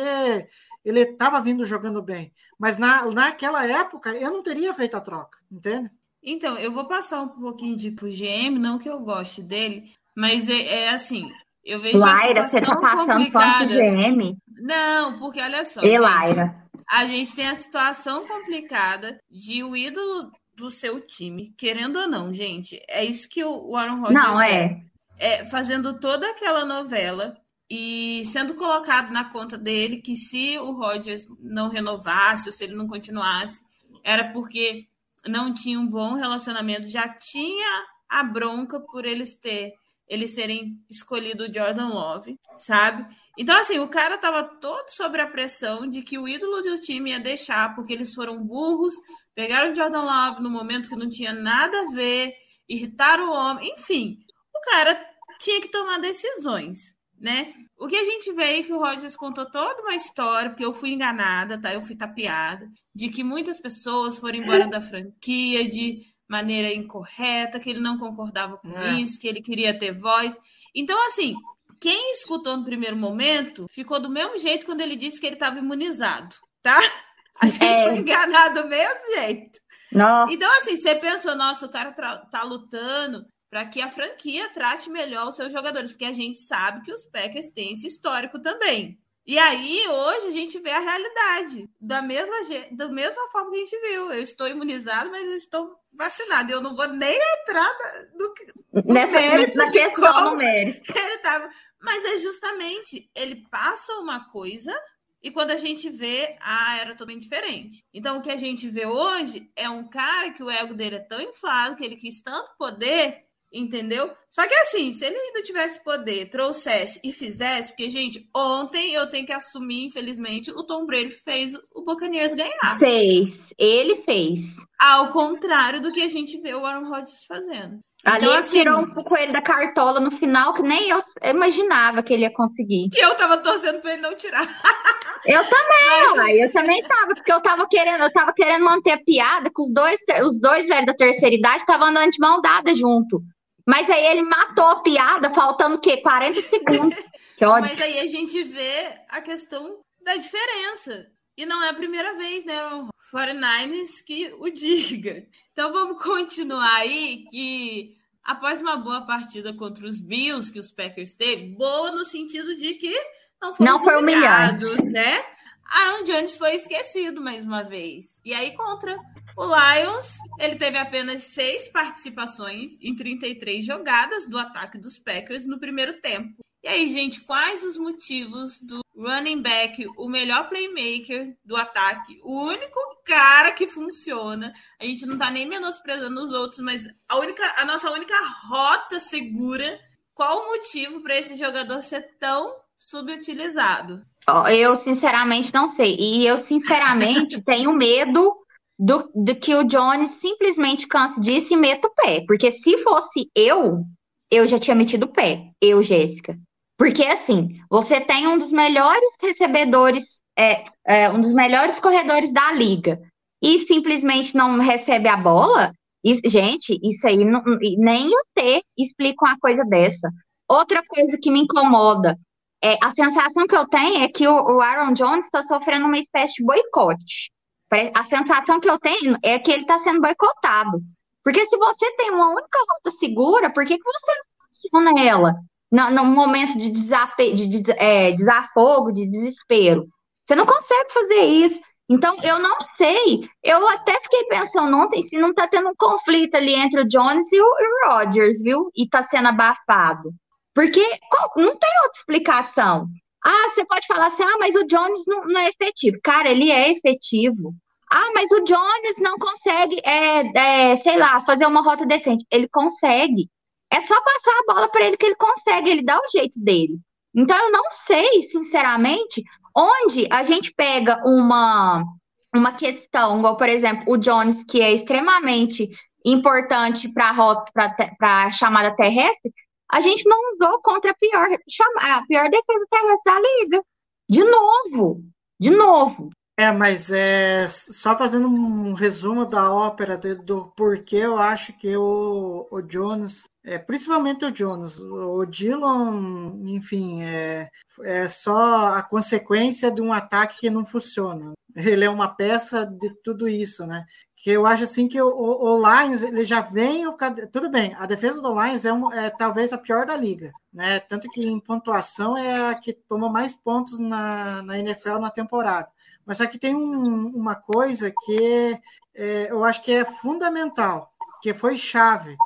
Speaker 7: ele estava vindo jogando bem. Mas na, naquela época eu não teria feito a troca, entende?
Speaker 5: Então, eu vou passar um pouquinho de pro GM, não que eu goste dele, mas é, é assim, eu vejo a
Speaker 6: Laira, você tá
Speaker 5: situação
Speaker 6: passando
Speaker 5: complicada.
Speaker 6: GM?
Speaker 5: Não, porque olha só,
Speaker 6: E
Speaker 5: gente,
Speaker 6: Laira?
Speaker 5: a gente tem a situação complicada de o ídolo do seu time, querendo ou não, gente, é isso que o Aaron Rodgers
Speaker 6: Não, é.
Speaker 5: é, fazendo toda aquela novela e sendo colocado na conta dele que se o Rodgers não renovasse ou se ele não continuasse, era porque não tinha um bom relacionamento, já tinha a bronca por eles ter eles terem escolhido o Jordan Love, sabe? Então, assim, o cara tava todo sobre a pressão de que o ídolo do time ia deixar, porque eles foram burros, pegaram o Jordan Love no momento que não tinha nada a ver, irritaram o homem, enfim. O cara tinha que tomar decisões, né? O que a gente vê é que o Rogers contou toda uma história, porque eu fui enganada, tá? Eu fui tapeada, de que muitas pessoas foram embora da franquia de maneira incorreta, que ele não concordava com
Speaker 7: É.
Speaker 5: isso, que ele queria ter voz. Então, assim, quem escutou no primeiro momento ficou do mesmo jeito quando ele disse que ele estava imunizado, tá? A gente
Speaker 6: É.
Speaker 5: foi enganado do mesmo jeito.
Speaker 6: Nossa,
Speaker 5: Então, assim, você pensou, nossa, o cara tá lutando para que a franquia trate melhor os seus jogadores, porque a gente sabe que os Packers têm esse histórico também. E aí, hoje, a gente vê a realidade, da mesma, da mesma forma que a gente viu. Eu estou imunizado, mas eu estou vacinado. Eu não vou nem entrar no que
Speaker 6: nessa,
Speaker 5: mérito
Speaker 6: na questão
Speaker 5: como-
Speaker 6: do mérito.
Speaker 5: ele tava. Mas é justamente, ele passa uma coisa e quando a gente vê, ah, era totalmente diferente. Então, o que a gente vê hoje é um cara que o ego dele é tão inflado, que ele quis tanto poder, Entendeu? Só que assim, se ele ainda tivesse poder, trouxesse e fizesse, porque, gente, ontem eu tenho que assumir, infelizmente, o Tom Brady fez o Buccaneers ganhar.
Speaker 6: Fez. Ele fez.
Speaker 5: Ao contrário do que a gente vê o Aaron Rodgers fazendo.
Speaker 6: Ali
Speaker 5: Então,
Speaker 6: ele
Speaker 5: assim,
Speaker 6: tirou um coelho da cartola no final, que nem eu imaginava que ele ia conseguir.
Speaker 5: que eu tava torcendo pra ele não tirar.
Speaker 6: Eu também, uai, eu também tava, porque eu tava querendo, eu tava querendo manter a piada, que os dois, os dois velhos da terceira idade estavam andando de mão dada junto. Mas aí ele matou a piada, faltando o quê? 40 segundos.
Speaker 5: Mas aí a gente vê a questão da diferença. E não é a primeira vez, né? O 49ers que o diga. Então vamos continuar aí que após uma boa partida contra os Bills que os Packers teve, boa no sentido de que não foram
Speaker 6: Não foi humilhado.
Speaker 5: humilhados, né? Aaron Jones foi esquecido mais uma vez. E aí contra o Lions, ele teve apenas seis participações em 33 jogadas do ataque dos Packers no primeiro tempo. E aí, gente, quais os motivos do running back, o melhor playmaker do ataque, o único cara que funciona? A gente não tá nem menosprezando os outros, mas a única, a nossa única rota segura. Qual o motivo para esse jogador ser tão subutilizado?
Speaker 6: Eu, sinceramente, não sei. E eu, sinceramente, tenho medo do, do que o Jones simplesmente canse disso e meta o pé. Porque se fosse eu, eu já tinha metido o pé. Eu, Jéssica. Porque, assim, você tem um dos melhores recebedores, é, é, um dos melhores corredores da liga, e simplesmente não recebe a bola, gente, isso aí não- nem o T explica uma coisa dessa. Outra coisa que me incomoda é a sensação que eu tenho é que o, o Aaron Jones está sofrendo uma espécie de boicote. A sensação que eu tenho é que ele está sendo boicotado. Porque se você tem uma única rota segura, por que, que você não aciona ela num momento de, de, de- é, desafogo, de desespero? Você não consegue fazer isso. Então, eu não sei. Eu até fiquei pensando ontem se não está tendo um conflito ali entre o Jones e o, Rodgers, viu? E está sendo abafado. Porque não tem outra explicação. Ah, você pode falar assim, ah, mas o Jones não, não é efetivo. Cara, ele é efetivo. Ah, mas o Jones não consegue, é, é, sei lá, fazer uma rota decente. Ele consegue. É só passar a bola para ele que ele consegue, ele dá o jeito dele. Então, eu não sei, sinceramente, onde a gente pega uma, uma questão, igual, por exemplo, o Jones, que é extremamente importante para a rota, para a chamada terrestre, a gente não usou contra a pior, a pior defesa terrestre da liga. De novo, de novo.
Speaker 7: É, mas é só fazendo um resumo da ópera de- do porquê eu acho que o, o Jones, é, principalmente o Jones, o Dillon, enfim, é, é só a consequência de um ataque que não funciona. Ele é uma peça de tudo isso, né? Que eu acho assim que o, o- Lions ele já vem o tudo bem. A defesa do Lions é, um- é talvez a pior da liga, né? Tanto que em pontuação é a que toma mais pontos na, na NFL na temporada. Mas que tem um- uma coisa que é, eu acho que é fundamental, que foi chave.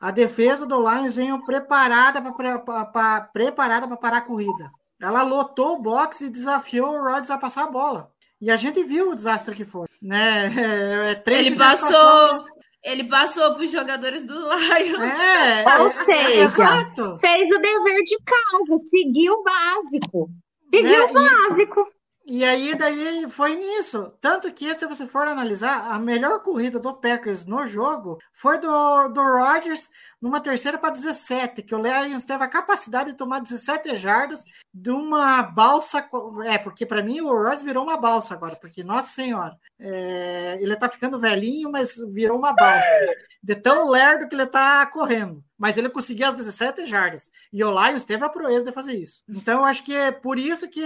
Speaker 7: A defesa do Lions veio preparada para preparada para parar a corrida. Ela lotou o box e desafiou o Rodgers a passar a bola. E a gente viu o desastre que foi, né? É, é, três
Speaker 5: Ele passou, ele passou para os jogadores do Lions.
Speaker 7: É,
Speaker 6: Ou
Speaker 7: é,
Speaker 6: seja,
Speaker 7: exato.
Speaker 6: Fez o dever de casa, seguiu o básico. Seguiu
Speaker 7: Né?
Speaker 6: o básico.
Speaker 7: E aí, daí foi nisso. Tanto que, se você for analisar, a melhor corrida do Packers no jogo foi do, do Rodgers numa terceira para 17, que o Lions teve a capacidade de tomar 17 jardas de uma balsa. É, porque para mim o Rodgers virou uma balsa agora, porque, nossa senhora, é, ele tá ficando velhinho, mas virou uma balsa. De tão lerdo que ele tá correndo. Mas ele conseguiu as 17 jardas. E o Lions teve a proeza de fazer isso. Então, eu acho que é por isso que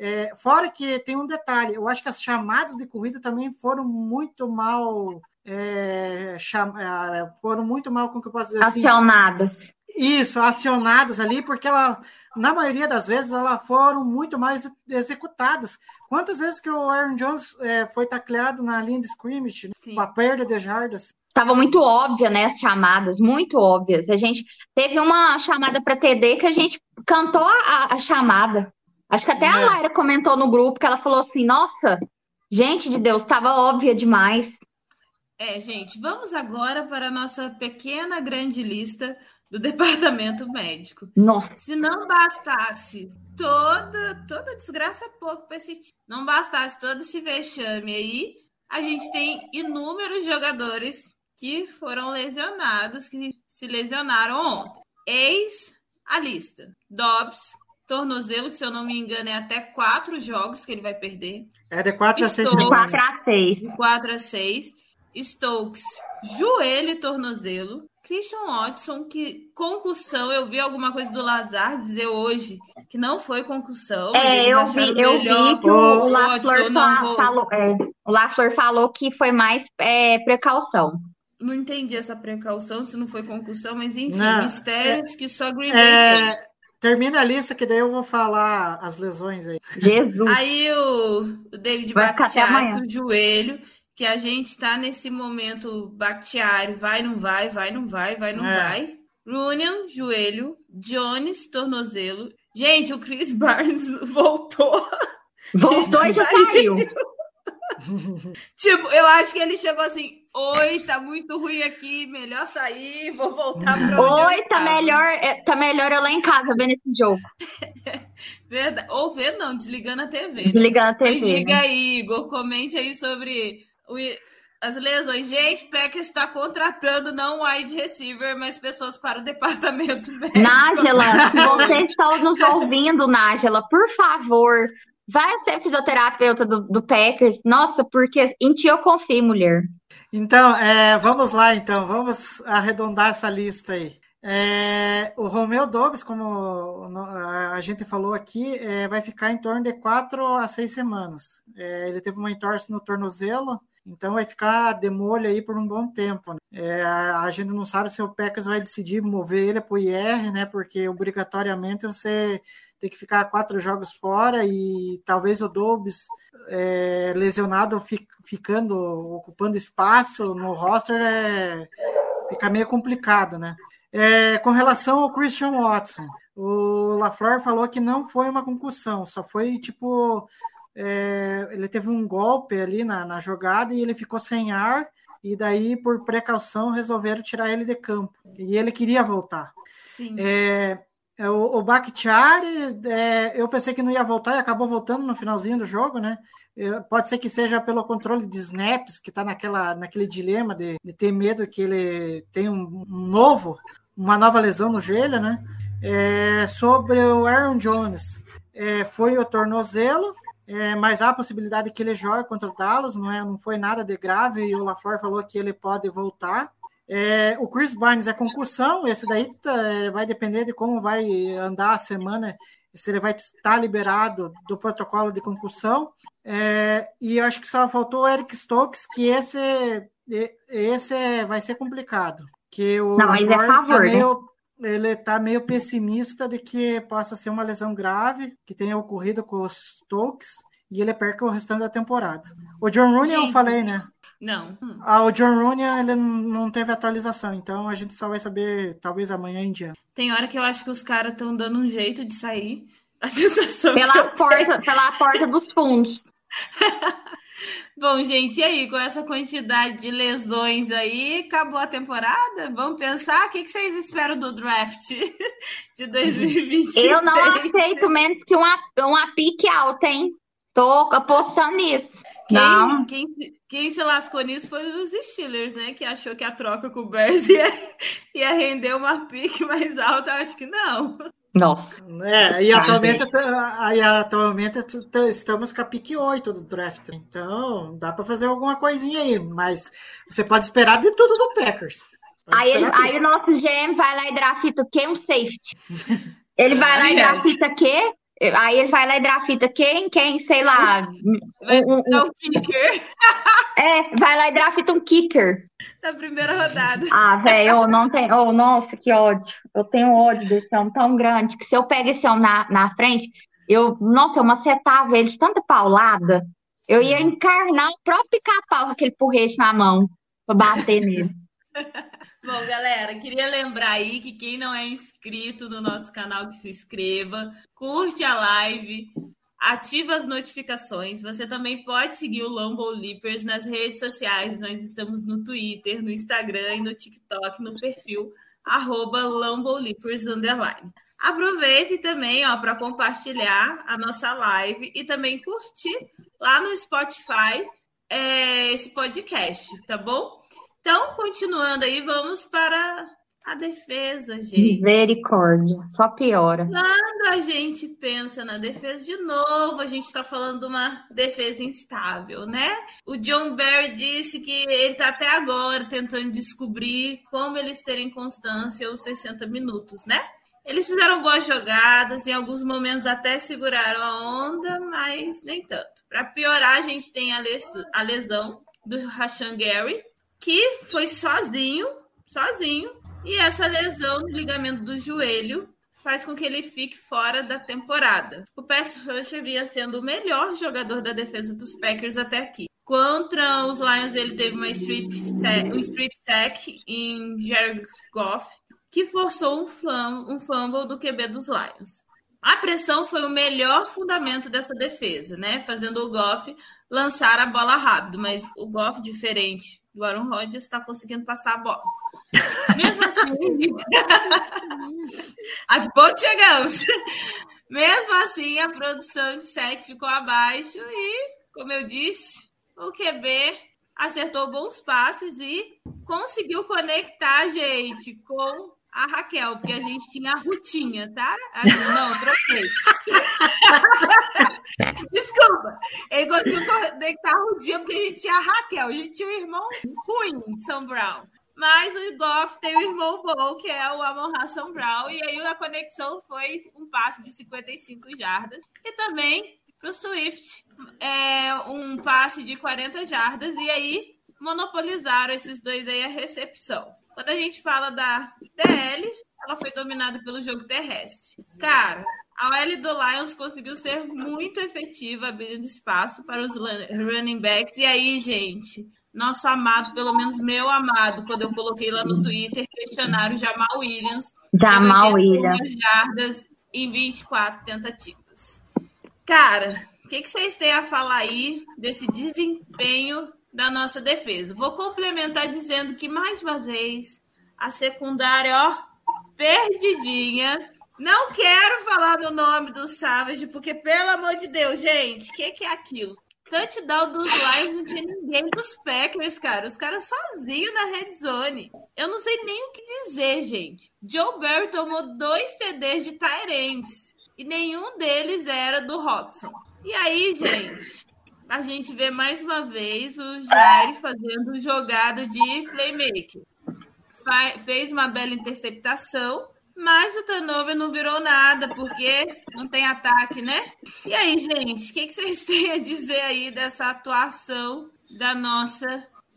Speaker 7: é, fora que tem um detalhe, eu acho que as chamadas de corrida também foram muito mal. é, cham- é, foram muito mal, como que eu posso dizer assim?
Speaker 6: Acionado.
Speaker 7: Isso, acionadas ali, porque ela, na maioria das vezes, elas foram muito mais executadas. Quantas vezes que o Aaron Jones é, foi tacleado na linha de scrimmage, né,
Speaker 5: Sim.
Speaker 7: com a perda de jardas?
Speaker 6: Tava muito óbvia, né, as chamadas, muito óbvias. A gente teve uma chamada para TD que a gente cantou a, a chamada. Acho que até a
Speaker 7: É.
Speaker 6: Laira comentou no grupo que ela falou assim: Nossa, gente de Deus, tava óbvia demais.
Speaker 5: É, gente, vamos agora para a nossa pequena grande lista do departamento médico.
Speaker 6: Nossa.
Speaker 5: Se não bastasse toda, toda desgraça é pouco para esse time. Não bastasse todo esse vexame aí, a gente tem inúmeros jogadores que foram lesionados, que se lesionaram ontem. Eis a lista. Dobbs, tornozelo, que se eu não me engano é até quatro jogos que ele vai perder.
Speaker 7: É de 4 a 6
Speaker 5: Estou-
Speaker 7: semanas.
Speaker 6: 4 a 6.
Speaker 5: De 4 a 6. Stokes, joelho e tornozelo. Christian Watson, que concussão, eu vi alguma coisa do Lazar dizer hoje que não foi concussão, mas
Speaker 6: É,
Speaker 5: eles
Speaker 6: eu vi, eu vi que o, Lafleur
Speaker 5: vou-
Speaker 6: falou, é, o Lafleur falou que foi mais é, precaução.
Speaker 5: Não entendi essa precaução, se não foi concussão, mas enfim,
Speaker 7: Não,
Speaker 5: mistérios que só Green Bay tem.
Speaker 7: Termina a lista, que daí eu vou falar as lesões aí.
Speaker 6: Jesus.
Speaker 5: Aí o, o David
Speaker 6: Vai
Speaker 5: o joelho, que a gente tá nesse momento Bakhtiari, vai, não vai, vai, não vai, vai, não
Speaker 7: É.
Speaker 5: vai. Runion, joelho. Jones, tornozelo. Gente, o Chris Barnes voltou.
Speaker 6: Voltou e saiu.
Speaker 5: tipo, eu acho que ele chegou assim, oi, tá muito ruim aqui, melhor sair, vou voltar eu
Speaker 6: Oi, tá
Speaker 5: estava."
Speaker 6: melhor, é, tá melhor eu lá em casa vendo esse jogo.
Speaker 5: Verdade. Ou ver não, desligando a TV. né?
Speaker 6: Desligando a TV.
Speaker 5: diga
Speaker 6: né?
Speaker 5: aí, Igor, comente aí sobre o- as lesões. Gente, Packers está contratando não wide receiver, mas pessoas para o departamento médico.
Speaker 6: Nájela, se você está nos ouvindo, Nájela, por favor, vai ser fisioterapeuta do, do Packers. Nossa, porque em ti eu confio, mulher.
Speaker 7: Então, é, vamos lá, então, vamos arredondar essa lista aí. É, o Romeu Dobbs, como a gente falou aqui, é, vai ficar em torno de quatro a seis semanas. É, ele teve uma entorse no tornozelo, então vai ficar de molho aí por um bom tempo. né? É, a, gente não sabe se o Packers vai decidir mover ele para o IR, né? Porque obrigatoriamente você tem que ficar quatro jogos fora e talvez o Dobbs é, lesionado fi- ficando, ocupando espaço no roster, é, fica meio complicado, né? É, com relação ao Christian Watson, o LaFleur falou que não foi uma concussão, só foi tipo. é, ele teve um golpe ali na, na jogada e ele ficou sem ar, e daí, por precaução, resolveram tirar ele de campo. E ele queria voltar.
Speaker 5: Sim.
Speaker 7: É, é, o, o Bakhtiari, é, eu pensei que não ia voltar e acabou voltando no finalzinho do jogo, né? É, pode ser que seja pelo controle de snaps, que está naquela, naquele dilema de, de ter medo que ele tenha um, um novo, uma nova lesão no joelho, né? É, sobre o Aaron Jones, é, foi o tornozelo, é, mas há a possibilidade que ele jogue contra o Dallas, não, é, não foi nada de grave, e o LaFleur falou que ele pode voltar. É, o Chris Barnes é concussão, esse daí tá, é, vai depender de como vai andar a semana, se ele vai estar liberado do protocolo de concussão. É, e eu acho que só faltou o Eric Stokes, que esse, esse vai ser complicado. Que o
Speaker 6: Não, mas é
Speaker 7: tá
Speaker 6: favor, né?
Speaker 7: meio, ele está meio pessimista de que possa ser uma lesão grave, que tenha ocorrido com os Stokes, e ele perca o restante da temporada. O John Rooney eu
Speaker 5: Gente.
Speaker 7: falei, né?
Speaker 5: Não.
Speaker 7: Ah, o John Rooney ele não- teve atualização, então a gente só vai saber talvez amanhã em diante.
Speaker 5: Tem hora que eu acho que os caras estão dando um jeito de sair. A sensação que
Speaker 6: Pela
Speaker 5: eu tenho.
Speaker 6: porta, pela porta dos fundos.
Speaker 5: Bom, gente, e aí, com essa quantidade de lesões aí, acabou a temporada? Vamos pensar? O que, vocês esperam do draft de 2023?
Speaker 6: Eu não aceito menos que uma, uma pique alta, hein? Tô apostando nisso.
Speaker 5: Quem,
Speaker 6: Não.
Speaker 5: Quem, se- quem se lascou nisso foi os Steelers, né? Que achou que a troca com o Bears ia, ia render uma pique mais alta. Eu acho que não.
Speaker 6: Nossa.
Speaker 7: É, e
Speaker 6: Ah,
Speaker 7: atualmente, e atualmente estamos com a pick 8 do draft, então dá para fazer alguma coisinha aí, mas você pode esperar de tudo do Packers. Pode
Speaker 6: Aí, ele- aí o nosso GM vai lá e drafta o quê? Um safety. Ele vai lá e drafta o quê? Aí ele vai lá e drafta quem? Quem? Sei lá. Um- um-
Speaker 5: kicker
Speaker 6: É, vai lá e drafta um kicker.
Speaker 5: na primeira rodada.
Speaker 6: Ah, velho, não tem. Oh, nossa, que ódio. Eu tenho ódio desse homem tão grande que se eu pego esse homem na, na frente, eu, nossa, eu macetava ele de tanta paulada. Eu ia encarnar o próprio pica-pau com aquele porrete na mão pra bater nele.
Speaker 5: Bom, galera, queria lembrar aí que quem não é inscrito no nosso canal, que se inscreva, curte a live, ativa as notificações. Você também pode seguir o Lambo Leapers nas redes sociais. Nós estamos no Twitter, no Instagram e no TikTok, no perfil arroba. Aproveite também para compartilhar a nossa live e também curtir lá no Spotify é, esse podcast, tá bom? Então, continuando aí, vamos para a defesa, gente.
Speaker 6: Misericórdia, só piora.
Speaker 5: Quando a gente pensa na defesa, de novo, a gente está falando de uma defesa instável, né? O John Barry disse que ele está até agora tentando descobrir como eles terem constância os 60 minutos, né? Eles fizeram boas jogadas, em alguns momentos até seguraram a onda, mas nem tanto. Para piorar, a gente tem a lesão do Rashan Gary, que foi sozinho, sozinho, e essa lesão no ligamento do joelho faz com que ele fique fora da temporada. O pass rusher vinha sendo o melhor jogador da defesa dos Packers até aqui. Contra os Lions, ele teve uma strip sack, um strip sack em Jared Goff, que forçou um, flam, um fumble do QB dos Lions. A pressão foi o melhor fundamento dessa defesa, né? Fazendo o Goff lançar a bola rápido, mas o Goff, diferente do Aaron Rodgers, está conseguindo passar a bola. Mesmo assim, a que ponto chegamos? Mesmo assim, a produção de SEC ficou abaixo e, como eu disse, o QB acertou bons passes e conseguiu conectar a gente com a Raquel, porque a gente tinha a Rutinha, tá? Assim, não, troquei. Desculpa. Ele conseguiu conectar a Rutinha porque a gente tinha a Raquel. A gente tinha um irmão ruim, São Brown. Mas o Goff tem um irmão bom, que é o Amon Hassan Brown. E aí a conexão foi um passe de 55 jardas. E também para o Swift, é, um passe de 40 jardas. E aí monopolizaram esses dois aí a recepção. Quando a gente fala da DL, ela foi dominada pelo jogo terrestre. Cara, a OL do Lions conseguiu ser muito efetiva, abrindo espaço para os running backs. E aí, gente, nosso amado, pelo menos meu amado, quando eu coloquei lá no Twitter, questionaram o Jamal Williams.
Speaker 6: Jamal Williams.
Speaker 5: jardas em 24 tentativas. Cara, o que, que vocês têm a falar aí desse desempenho da nossa defesa? Vou complementar dizendo que, mais uma vez, a secundária, ó, perdidinha. Não quero falar no nome do Savage, porque, pelo amor de Deus, gente, o que, que é aquilo? touchdown dos Lions não tinha ninguém dos Packers, cara. Os caras sozinhos na red zone. Eu não sei nem o que dizer, gente. Joe Barry tomou dois CDs de Tyrants e nenhum deles era do Robson. E aí, gente, a gente vê mais uma vez o Jair fazendo jogada de playmaker. Fez uma bela interceptação mas o turnover não virou nada, porque não tem ataque, né? E aí, gente, o que, que vocês têm a dizer aí dessa atuação da nossa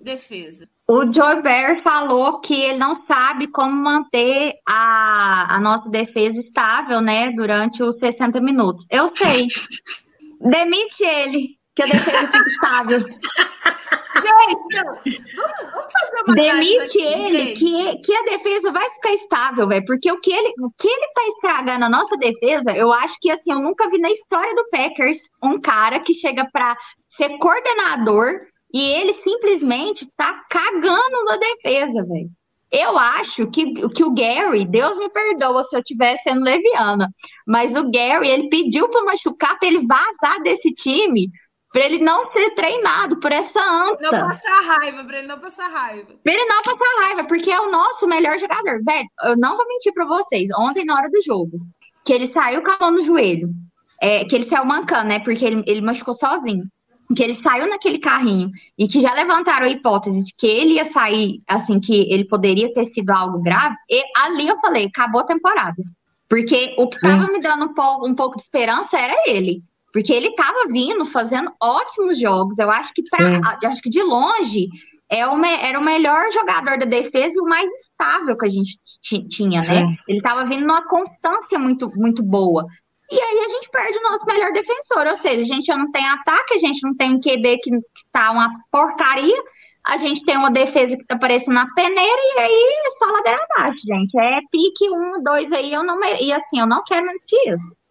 Speaker 5: defesa?
Speaker 6: O Joe Bear falou que ele não sabe como manter a, a nossa defesa estável, né, durante os 60 minutos. Eu sei. Demite ele que a defesa fica estável.
Speaker 5: Gente. Vamos, vamos fazer uma
Speaker 6: Demite ele, que, que a defesa vai ficar estável, velho. Porque o que, ele, o que ele tá estragando a nossa defesa, eu acho que assim, eu nunca vi na história do Packers um cara que chega para ser coordenador e ele simplesmente tá cagando na defesa, velho. Eu acho que, que o Gary, Deus me perdoa se eu estiver sendo leviana, mas o Gary, ele pediu para machucar, para ele vazar desse time, para ele não ser treinado por essa anta.
Speaker 5: Não passar raiva, para ele não passar raiva.
Speaker 6: Pra ele não passar raiva, porque é o nosso melhor jogador. Velho, eu não vou mentir para vocês. Ontem, na hora do jogo, que ele saiu com a mão no joelho, é, que ele saiu mancando, né? Porque ele, ele machucou sozinho. Que ele saiu naquele carrinho e que já levantaram a hipótese de que ele ia sair, assim, que ele poderia ter sido algo grave. E ali eu falei, acabou a temporada. Porque o que estava me dando um pouco, um pouco de esperança era ele. Porque ele estava vindo fazendo ótimos jogos. Eu acho que, pra, eu acho que de longe é o, era o melhor jogador da defesa e o mais estável que a gente tinha, né? Ele estava vindo numa constância muito, muito boa. E aí a gente perde o nosso melhor defensor. Ou seja, a gente já não tem ataque, a gente não tem um QB que tá uma porcaria, a gente tem uma defesa que tá parecendo uma peneira, e aí só ladeira abaixo, gente. É pique um, dois aí, eu não. E assim, eu não quero menos que isso.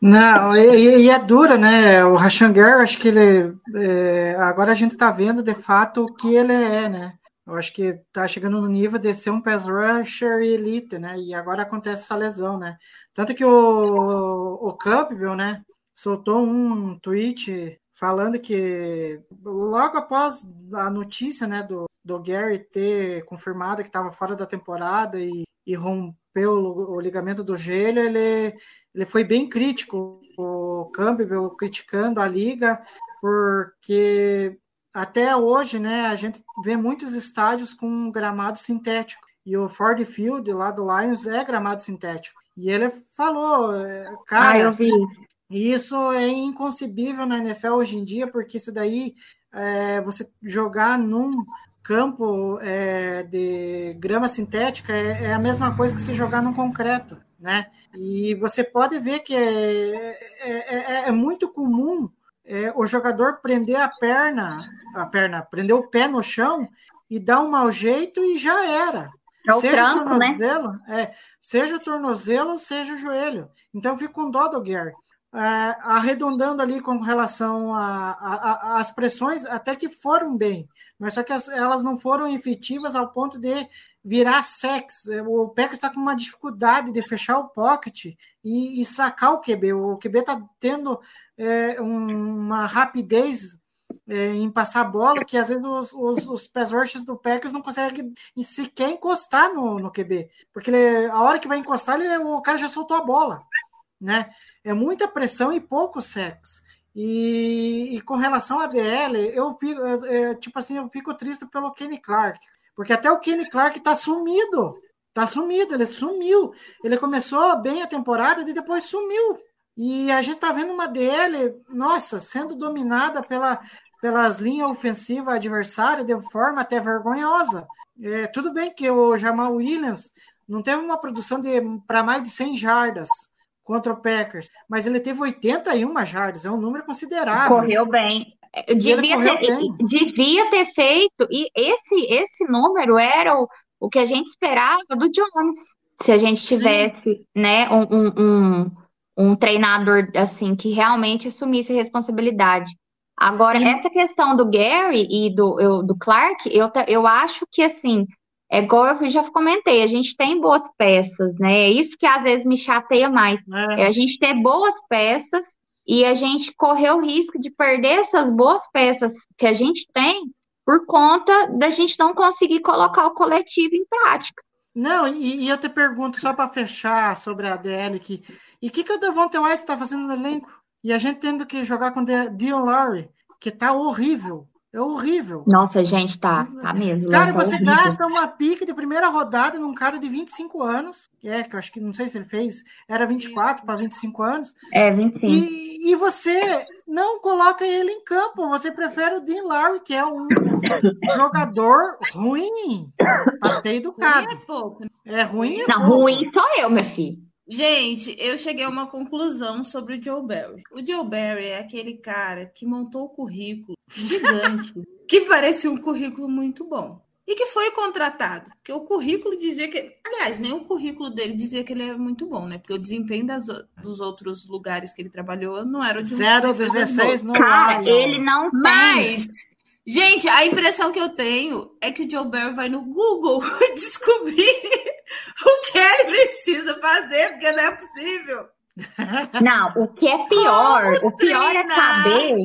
Speaker 7: Não, e, e é dura, né? O Rashan Gary, acho que ele. é, agora a gente tá vendo de fato o que ele é, né? Eu acho que tá chegando no nível de ser um pass rusher elite, né? E agora acontece essa lesão, né? Tanto que o, o Campbell, né? Soltou um tweet falando que logo após a notícia, né, do, do Gary ter confirmado que estava fora da temporada e, e rompeu o, ligamento do joelho, ele, ele foi bem crítico, o Campbell criticando a liga, porque até hoje, né, a gente vê muitos estádios com gramado sintético. E o Ford Field lá do Lions é gramado sintético. E ele falou, é,
Speaker 6: Ah,
Speaker 7: cara,
Speaker 6: isso.
Speaker 7: isso é inconcebível na NFL hoje em dia, porque isso daí é, você jogar num campo é, de grama sintética é, é a mesma coisa que se jogar num concreto, né? E você pode ver que é, é- é- é muito comum é, o jogador prender a perna, a perna, prender o pé no chão e dar um mau jeito e já era.
Speaker 6: É o
Speaker 7: seja o
Speaker 6: né?
Speaker 7: tornozelo, é, seja o tornozelo, seja o joelho. Então eu fico com dó do Gary. É, arredondando ali com relação às pressões, até que foram bem, mas só que as- elas não foram efetivas ao ponto de virar sex. O Packers está com uma dificuldade de fechar o pocket e, e sacar o QB. O QB está tendo é, um- uma rapidez é, em passar a bola que às vezes os, os, os pass rushers do Packers não conseguem sequer encostar no, no QB, porque ele- a hora que vai encostar, ele- o cara já soltou a bola, né? É muita pressão e pouco sex. E, e com relação à DL, eu fico, tipo assim, eu fico triste pelo Kenny Clark, porque até o Kenny Clark tá sumido, tá sumido, ele sumiu. Ele começou bem a temporada e depois sumiu. E a gente tá vendo uma DL, nossa, sendo dominada pela, pelas linhas ofensivas adversárias de forma até vergonhosa. É, tudo bem que o Jamal Williams não teve uma produção de para mais de 100 jardas contra o Packers, mas ele teve 81 jardas, é um número considerável.
Speaker 6: Correu bem. Devia
Speaker 7: correu
Speaker 6: ter,
Speaker 7: bem.
Speaker 6: devia ter feito, e esse, esse número era o, o que a gente esperava do Jones. Se a gente
Speaker 7: Sim.
Speaker 6: tivesse, né, um, um, um, um treinador assim que realmente assumisse a responsabilidade. Agora,
Speaker 7: E-
Speaker 6: essa questão do Gary e do, eu- do Clark, eu, eu acho que assim, é igual eu já comentei, a gente tem boas peças, né? É isso que às vezes me chateia mais.
Speaker 7: né?
Speaker 6: É a gente ter boas peças e a gente correr o risco de perder essas boas peças que a gente tem por conta da gente não conseguir colocar o coletivo em prática.
Speaker 7: Não, e, e eu te pergunto, só para fechar sobre a DL aqui, e o que, que o Devonta White está fazendo no elenco? E a gente tendo que jogar com o Dion Lowry, que tá horrível, é horrível.
Speaker 6: Nossa, gente, tá, tá mesmo.
Speaker 7: Cara,
Speaker 6: tá
Speaker 7: você
Speaker 6: horrível.
Speaker 7: gasta uma pique de primeira rodada num cara de 25 anos, que é, que eu acho que não sei se ele fez, era 24 para 25 anos,
Speaker 6: É, 25.
Speaker 7: e, e você não coloca ele em campo, você prefere o Dean Lowry, que é um jogador ruim, patei
Speaker 5: Ruim
Speaker 7: educado.
Speaker 5: é pouco. né?
Speaker 7: É ruim, é
Speaker 6: Não,
Speaker 7: pouco.
Speaker 6: ruim sou eu, minha filha.
Speaker 5: Gente, eu cheguei a uma conclusão sobre o Joe Barry. O Joe Barry é aquele cara que montou o currículo gigante, que parecia um currículo muito bom. E que foi contratado. Porque o currículo dizia que. Aliás, nem o currículo dele dizia que ele é muito bom, né? Porque o desempenho das o- dos outros lugares que ele trabalhou não era de um
Speaker 7: 0,16 no
Speaker 6: Cara,
Speaker 7: Lions.
Speaker 6: ele não tem.
Speaker 5: Gente, a impressão que eu tenho é que o Joe Barry vai no Google descobrir o que ele precisa fazer, porque não é possível.
Speaker 6: Não, o que é pior,
Speaker 5: Como
Speaker 6: o pior é
Speaker 5: treinar?
Speaker 6: saber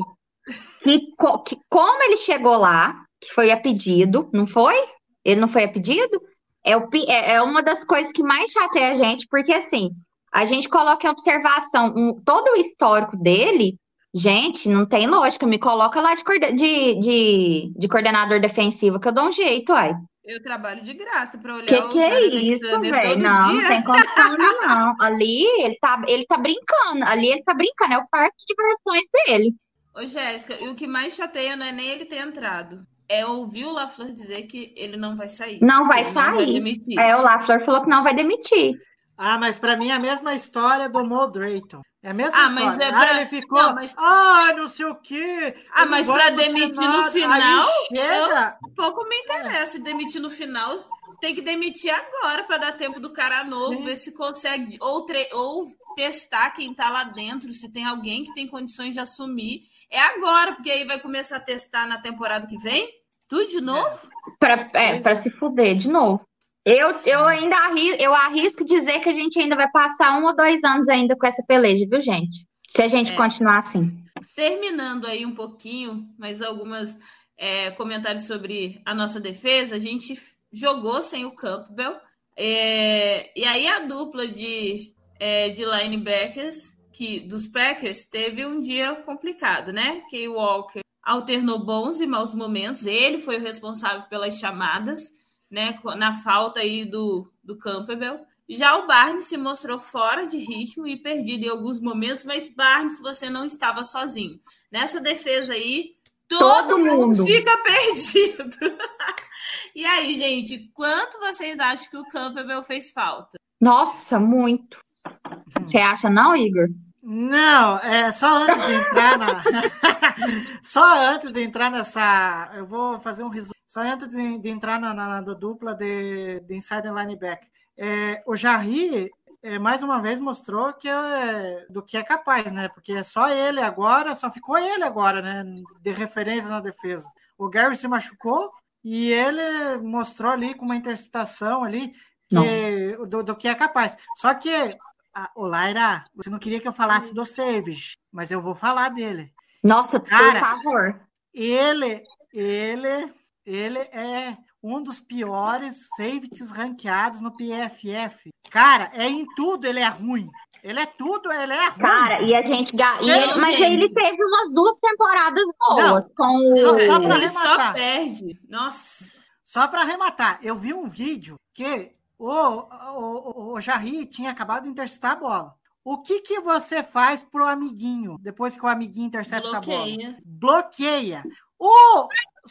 Speaker 6: que, que como ele chegou lá, que foi a pedido, não foi? Ele não foi a pedido? É, o, é, é uma das coisas que mais chateia a gente, porque assim, a gente coloca em observação um- todo o histórico dele, gente, não tem lógica, me coloca lá de, coorde- de, de, de coordenador defensivo que eu dou um jeito, uai.
Speaker 5: Eu trabalho de graça para olhar
Speaker 6: Que
Speaker 5: o
Speaker 6: que é isso, velho? Não, não tem condição não. Ali ele tá, ele tá brincando, ali ele tá brincando, é o parque de diversões dele.
Speaker 5: Ô, Jéssica, e o que mais chateia não é nem ele ter entrado. É ouvir o LaFleur dizer que ele não vai sair.
Speaker 6: Não vai
Speaker 5: ele Não vai
Speaker 6: sair.
Speaker 5: demitir.
Speaker 6: É, o Lafleur falou que não vai demitir.
Speaker 7: Ah, mas para mim é a mesma história do Mo Drayton. É a mesma
Speaker 5: Ah, mas
Speaker 7: história.
Speaker 5: é
Speaker 7: Ah,
Speaker 5: pra-
Speaker 7: ele ficou,
Speaker 5: Não, mas-
Speaker 7: ah, não sei o quê.
Speaker 5: Ah,
Speaker 7: eu
Speaker 5: mas
Speaker 7: anunciar
Speaker 5: demitir no final,
Speaker 7: chega,
Speaker 5: Pouco me interessa. Se demitir no final, tem que demitir agora para dar tempo do cara novo,
Speaker 7: Sim.
Speaker 5: ver se consegue ou, tre- ou testar quem está lá dentro, se tem alguém que tem condições de assumir. É agora, porque aí vai começar a testar na temporada que vem? Tudo de novo?
Speaker 6: Pra, é, pra
Speaker 7: é.
Speaker 6: se fuder de novo. Eu, eu ainda arrisco, eu arrisco dizer que a gente ainda vai passar um ou dois anos ainda com essa peleja, viu, gente? Se a gente
Speaker 5: É.
Speaker 6: continuar assim.
Speaker 5: Terminando aí um pouquinho, mais algumas é, comentários sobre a nossa defesa. A gente jogou sem o Campbell. é, e aí a dupla de, é, de linebackers que, dos Packers teve um dia complicado, né? Que o Walker alternou bons e maus momentos. Ele foi o responsável pelas chamadas, né? Na falta aí do, do Campbell. Já o Barnes se mostrou fora de ritmo e perdido em alguns momentos, mas Barnes, você não estava sozinho. Nessa defesa aí, todo,
Speaker 6: Todo
Speaker 5: mundo
Speaker 6: mundo.
Speaker 5: fica perdido. e aí, gente, quanto vocês acham que o Campbell fez falta?
Speaker 6: Nossa, muito. Você acha não, Igor?
Speaker 7: Não, é só antes de entrar na. só antes de entrar nessa. Eu vou fazer um resumo. Só antes de, de entrar na, na- na dupla de, de inside linebacker. É, o Jarry, é, mais uma vez, mostrou que é, do que é capaz, né? Porque é só ele agora, só ficou ele agora, né? De referência na defesa. O Gary se machucou e ele mostrou ali com uma interceptação ali que, do, do que é capaz. Só que ah, ô Laira, você não queria que eu falasse do Savage, mas eu vou falar dele.
Speaker 6: Nossa,
Speaker 7: Cara.
Speaker 6: por favor.
Speaker 7: Ele, ele, ele é um dos piores safeties ranqueados no PFF. Cara, é em tudo ele é ruim. Ele é tudo, ele é ruim.
Speaker 6: Cara, e a gente. E
Speaker 7: Não,
Speaker 6: ele, mas
Speaker 5: gente.
Speaker 6: ele teve umas duas temporadas boas com
Speaker 7: só-
Speaker 6: o.
Speaker 7: só pra-
Speaker 5: Ele só
Speaker 7: arrematar.
Speaker 5: perde. Nossa.
Speaker 7: Só para arrematar, eu vi um vídeo que o, o, o, o Jarry tinha acabado de interceptar a bola. O que, que você faz pro amiguinho depois que o amiguinho intercepta a bola?
Speaker 5: Bloqueia.
Speaker 7: bloqueia. O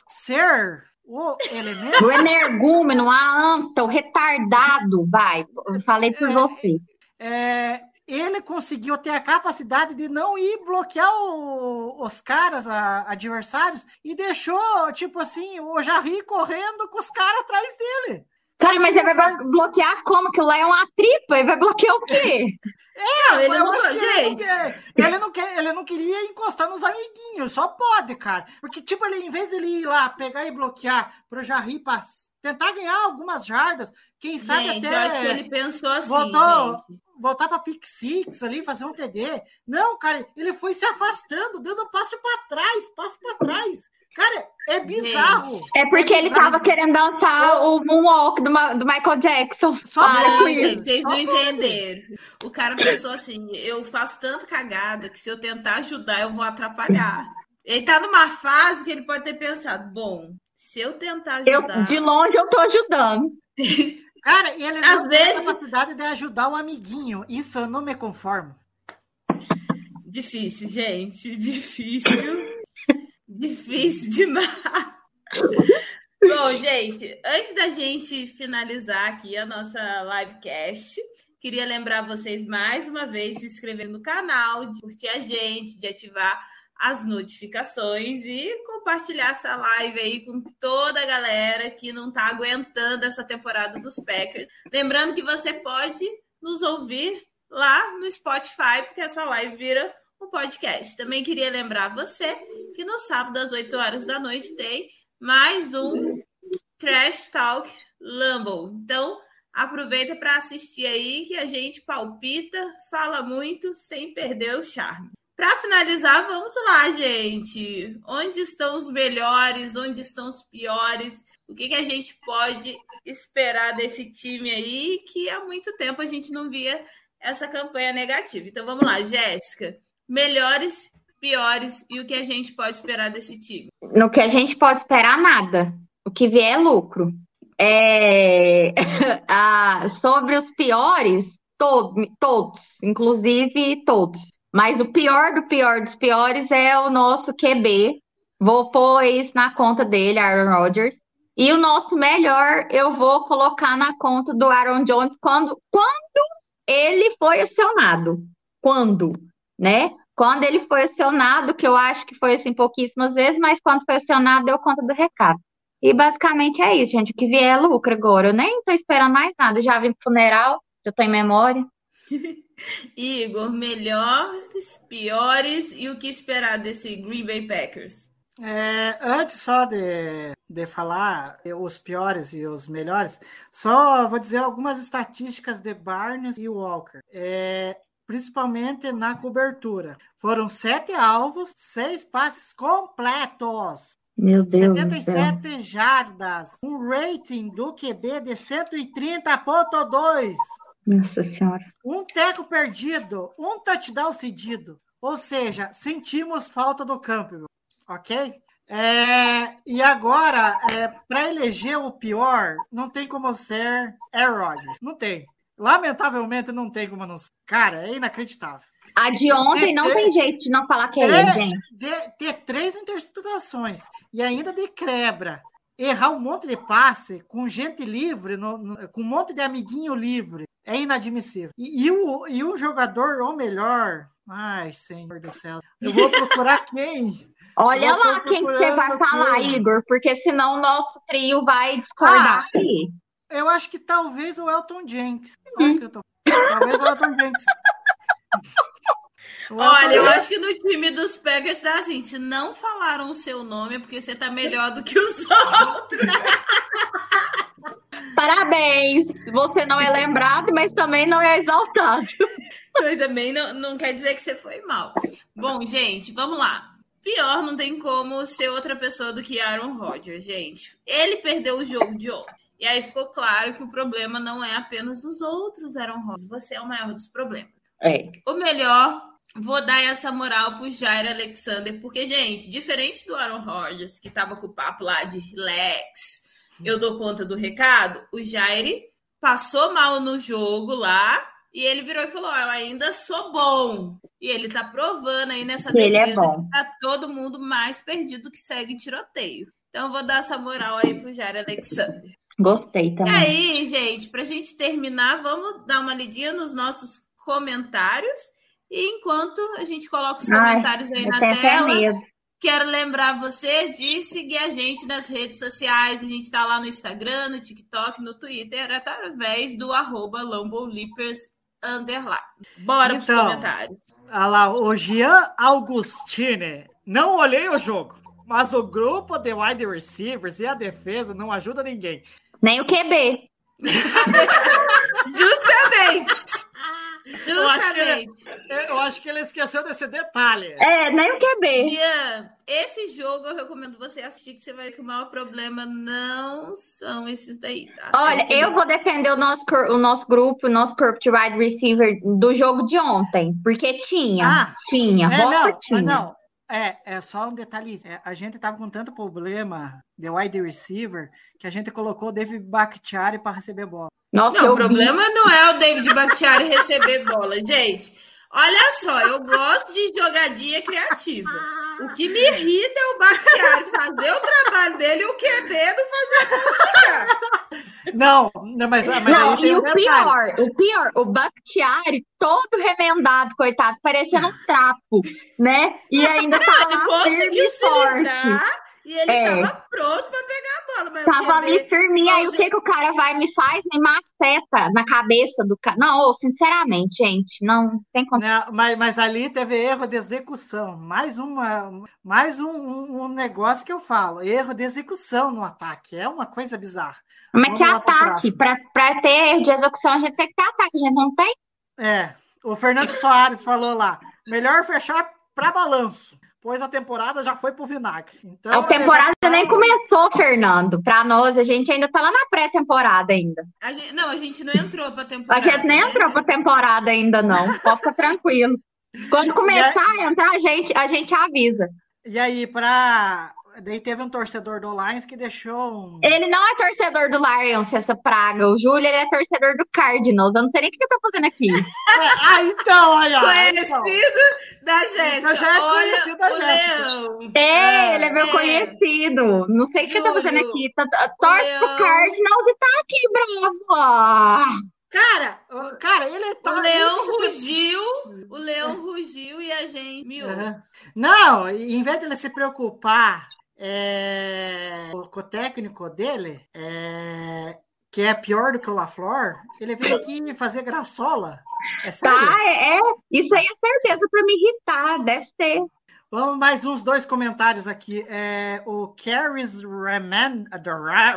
Speaker 7: ser, o elemento,
Speaker 6: O energúmeno, a anta, o retardado, vai. Eu falei por
Speaker 7: É.
Speaker 6: você.
Speaker 7: é, ele conseguiu ter a capacidade de não ir bloquear o- os caras, a- adversários, e deixou, tipo assim, o Jarry correndo com os caras atrás dele.
Speaker 6: Cara, mas ele vai bloquear como? Que lá é uma tripa, ele vai bloquear o quê?
Speaker 5: Não, ele
Speaker 7: Eu
Speaker 5: não,
Speaker 7: acho que ele não,
Speaker 5: gente.
Speaker 7: quer, ele, não quer, ele não queria encostar nos amiguinhos, só pode, cara. Porque, tipo, ele, em vez dele ir lá pegar e bloquear pro Jarry pra tentar ganhar algumas jardas, quem sabe
Speaker 5: Gente,
Speaker 7: até
Speaker 5: eu acho que ele pensou assim,
Speaker 7: voltou-
Speaker 5: gente.
Speaker 7: voltar pra pick six ali, fazer um TD. Não, cara, ele foi se afastando, dando passo pra trás, passo pra trás. Cara, é bizarro.
Speaker 6: É porque ele tava querendo dançar o moonwalk do, do Michael Jackson.
Speaker 7: Só
Speaker 6: Para com isso.
Speaker 5: vocês não entenderam. O cara pensou assim: eu faço tanta cagada que se eu tentar ajudar, eu vou atrapalhar. Ele tá numa fase que ele pode ter pensado: bom, se eu tentar
Speaker 6: Eu,
Speaker 5: ajudar.
Speaker 6: de longe eu tô ajudando.
Speaker 7: Cara, e ele
Speaker 5: Às
Speaker 7: não tem a
Speaker 5: vezes-
Speaker 7: capacidade de ajudar o amiguinho. Isso eu não me conformo.
Speaker 5: Difícil, gente. Difícil. Difícil demais. Bom, gente, antes da gente finalizar aqui a nossa livecast, queria lembrar vocês mais uma vez de se inscrever no canal, de curtir a gente, de ativar as notificações e compartilhar essa live aí com toda a galera que não está aguentando essa temporada dos Packers. Lembrando que você pode nos ouvir lá no Spotify, porque essa live vira um podcast. Também queria lembrar você que no sábado às 8 horas da noite tem mais um Trash Talk Lumble. Então, aproveita para assistir aí que a gente palpita, fala muito sem perder o charme. Para finalizar, vamos lá, gente. Onde estão os melhores? Onde estão os piores? O que, que a gente pode esperar desse time aí que há muito tempo a gente não via essa campanha negativa. Então vamos lá, Jéssica. Melhores, piores e o que a gente pode esperar desse time?
Speaker 6: No que a gente pode esperar, nada. O que vier é lucro. É, ah, sobre os piores, to- todos, inclusive todos. Mas o pior do pior dos piores é o nosso QB. Vou pôr isso na conta dele, Aaron Rodgers. E o nosso melhor eu vou colocar na conta do Aaron Jones quando, quando ele foi acionado. Quando, né? Quando ele foi acionado, que eu acho que foi assim pouquíssimas vezes, mas quando foi acionado deu conta do recado. E basicamente é isso, gente. O que vier é lucro agora. Eu nem tô esperando mais nada. Já vim pro funeral, já tô em memória.
Speaker 5: Igor, melhores, piores e o que esperar desse Green Bay Packers?
Speaker 7: É, antes só de, de falar os piores e os melhores, só vou dizer algumas estatísticas de Barnes e Walker. É, principalmente na cobertura. Foram sete alvos, seis passes completos.
Speaker 6: Meu Deus. do céu.
Speaker 7: 77 jardas, um rating do QB de 130.2,
Speaker 6: Nossa Senhora.
Speaker 7: um teco perdido, um touchdown cedido. Ou seja, sentimos falta do Campbell, ok? É, e agora, para eleger o pior, não tem como ser Aaron Rodgers. Não tem. Lamentavelmente, não tem como não ser. Cara, é inacreditável.
Speaker 6: A de ontem não tem jeito de não falar que é ele,
Speaker 7: É,
Speaker 6: gente.
Speaker 7: de- ter três interceptações e ainda de quebra, errar um monte de passe com gente livre, no- no- com um monte de amiguinho livre, é inadmissível. E, e o, e o jogador, ou melhor, ai, senhor do céu, eu vou procurar quem?
Speaker 6: Olha lá quem que você vai falar,
Speaker 7: quem.
Speaker 6: Igor, porque senão o nosso trio vai discordar
Speaker 7: Ah,
Speaker 6: aqui.
Speaker 7: Eu acho que talvez o Elton Jenks. Olha que eu tô- Talvez o Elton Jenks. O Elton
Speaker 5: Olha, eu acho que no time dos Packers tá assim, se não falaram o seu nome é porque você tá melhor do que os outros.
Speaker 6: Parabéns! Você não é lembrado, mas também não é exaltado.
Speaker 5: Mas também não, não quer dizer que você foi mal. Bom, gente, vamos lá. Pior não tem como ser outra pessoa do que Aaron Rodgers, gente. Ele perdeu o jogo de ontem. E aí ficou claro que o problema não é apenas os outros Aaron Rodgers. Você é o maior dos problemas.
Speaker 6: É.
Speaker 5: O melhor, vou dar essa moral pro Jair Alexander, porque, gente, diferente do Aaron Rodgers, que tava com o papo lá de relax, eu dou conta do recado, o Jair passou mal no jogo lá e ele virou e falou: "Ó, Eu ainda sou bom. E ele tá provando aí nessa
Speaker 6: ele é
Speaker 5: defesa
Speaker 6: bom.
Speaker 5: que tá todo mundo mais perdido que segue em tiroteio. Então, eu vou dar essa moral aí pro Jair Alexander.
Speaker 6: Gostei
Speaker 5: E
Speaker 6: também.
Speaker 5: aí, gente, para a gente terminar, vamos dar uma lidinha nos nossos comentários. E enquanto a gente coloca os
Speaker 6: Ai,
Speaker 5: comentários aí
Speaker 6: Eu
Speaker 5: na tela, quero lembrar você de seguir a gente nas redes sociais. A gente está lá no Instagram, no TikTok, no Twitter, através do arroba underline. Bora pros
Speaker 7: Então,
Speaker 5: comentários.
Speaker 7: Olha lá, o Jean Augustine. Não olhei o jogo, mas o grupo de wide receivers e a defesa não ajuda ninguém.
Speaker 6: Nem o QB.
Speaker 5: Justamente!
Speaker 7: Eu acho que ele-
Speaker 5: Justamente.
Speaker 7: Eu acho que ele esqueceu desse detalhe.
Speaker 6: É, nem o QB.
Speaker 5: Ian, esse jogo eu recomendo você assistir, que você vai ver que o maior problema não são esses daí, tá?
Speaker 6: Olha,
Speaker 5: É
Speaker 6: eu vou defender o nosso, cor- o nosso grupo, o nosso corpo de wide receiver do jogo de ontem. Porque tinha,
Speaker 7: Ah,
Speaker 6: tinha,
Speaker 7: É, não,
Speaker 6: tinha.
Speaker 7: ah, não. É, é só um detalhe. É, a gente tava com tanto problema de wide receiver que a gente colocou o David Bakhtiari para receber bola.
Speaker 6: Nossa,
Speaker 5: Não, o
Speaker 6: vi.
Speaker 5: problema não é o David Bakhtiari receber bola, gente. Olha só, eu gosto de jogadinha criativa. O que me irrita é o Bakhtiari fazer o trabalho dele e o QB não fazer a
Speaker 7: Não, não mas, mas
Speaker 6: Não,
Speaker 7: aí tem
Speaker 6: e
Speaker 7: um
Speaker 6: o
Speaker 7: detalhe.
Speaker 6: pior, o pior, o Bakhtiari todo remendado, coitado, parecendo um trapo, né? E ainda tá
Speaker 5: Ele
Speaker 6: lá
Speaker 5: conseguiu
Speaker 6: firme e
Speaker 5: se
Speaker 6: forte.
Speaker 5: livrar e ele
Speaker 6: É.
Speaker 5: tava pronto para pegar a bola. Mas
Speaker 6: Tava ali firminho, aí o que que o cara vai e me faz? Me maceta na cabeça do cara. Não, sinceramente, gente, não tem como.
Speaker 7: Não, mas, mas ali teve erro de execução. Mais, uma, mais um, um- um negócio que eu falo: erro de execução no ataque. É uma coisa bizarra.
Speaker 6: É que é
Speaker 7: Vamos pro
Speaker 6: ataque? Pra, pra ter erro de execução, a gente tem que ter ataque, a gente não tem?
Speaker 7: É, o Fernando Soares falou lá: melhor fechar para balanço, pois a temporada já foi pro vinagre. Então,
Speaker 6: a temporada
Speaker 7: já-
Speaker 6: nem começou, Fernando. Pra nós, a gente ainda tá lá na pré-temporada ainda.
Speaker 5: A gente- não, a gente não entrou pra
Speaker 6: A
Speaker 5: temporada.
Speaker 6: gente nem
Speaker 5: né?
Speaker 6: entrou pra temporada ainda, não. Pode ficar tranquilo. Quando começar a entrar, a gente, a gente avisa.
Speaker 7: E aí, para. Daí teve um torcedor do Lions que deixou um.
Speaker 6: Ele não é torcedor do Lions, essa praga. O Júlio, ele é torcedor do Cardinals. Eu não sei nem o que ele tá fazendo aqui.
Speaker 7: É, ah, então, olha. então.
Speaker 5: Conhecido da Jéssica.
Speaker 7: já é
Speaker 5: Olha
Speaker 7: conhecido da Jéssica.
Speaker 5: Leão.
Speaker 6: É, ele é meu
Speaker 5: É.
Speaker 6: conhecido. Não sei o que ele tá fazendo aqui. Torce pro. Cardinals e tá aqui, bravo.
Speaker 7: Cara, cara, ele tá.
Speaker 5: O leão rugiu, o leão rugiu e a gente miou.
Speaker 7: Aham. Não, em vez de ele se preocupar é, o técnico dele, é, que é pior do que o LaFleur, ele veio aqui fazer graçola. É sério?
Speaker 6: Tá, é, é. Isso aí é certeza para me irritar, deve ser.
Speaker 7: Vamos mais uns dois comentários aqui. É, o Caris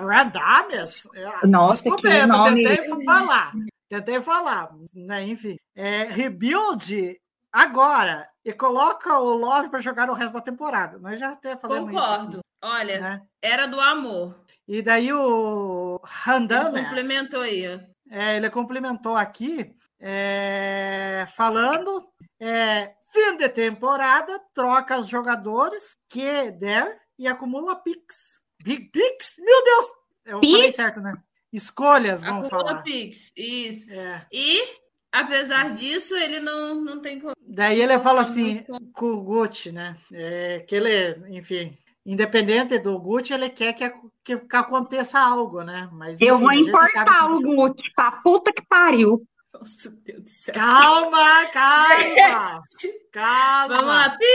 Speaker 7: Radames?
Speaker 6: Nossa,
Speaker 7: Desculpa,
Speaker 6: que
Speaker 7: eu
Speaker 6: nome.
Speaker 7: tentei falar. Tentei falar, né? Enfim. É, rebuild agora e coloca o Love para jogar o resto da temporada. Nós já até falamos isso.
Speaker 5: Concordo.
Speaker 7: aqui,
Speaker 5: Olha,
Speaker 7: né?
Speaker 5: era do amor.
Speaker 7: E daí o
Speaker 5: Ele
Speaker 7: Randames.
Speaker 5: complementou aí.
Speaker 7: É, ele complementou aqui, é, falando, é, fim de temporada, troca os jogadores que der e acumula picks. Big picks? Meu Deus! Eu
Speaker 6: Pix?
Speaker 7: falei certo, né? Escolhas, vamos
Speaker 5: Acumula
Speaker 7: falar.
Speaker 5: Pix. Isso.
Speaker 7: É.
Speaker 5: E, apesar disso, ele não, não tem como.
Speaker 7: Daí ele fala assim, com o Gucci, né? É, que ele, enfim, independente do Gucci, ele quer que, que, que aconteça algo, né? Mas,
Speaker 6: Eu
Speaker 7: enfim,
Speaker 6: vou
Speaker 7: a gente
Speaker 6: importar o
Speaker 7: que-
Speaker 6: Gucci pra puta que pariu.
Speaker 5: Nossa, Deus do céu.
Speaker 7: Calma, calma! Calma!
Speaker 5: Vamos lá. Pi!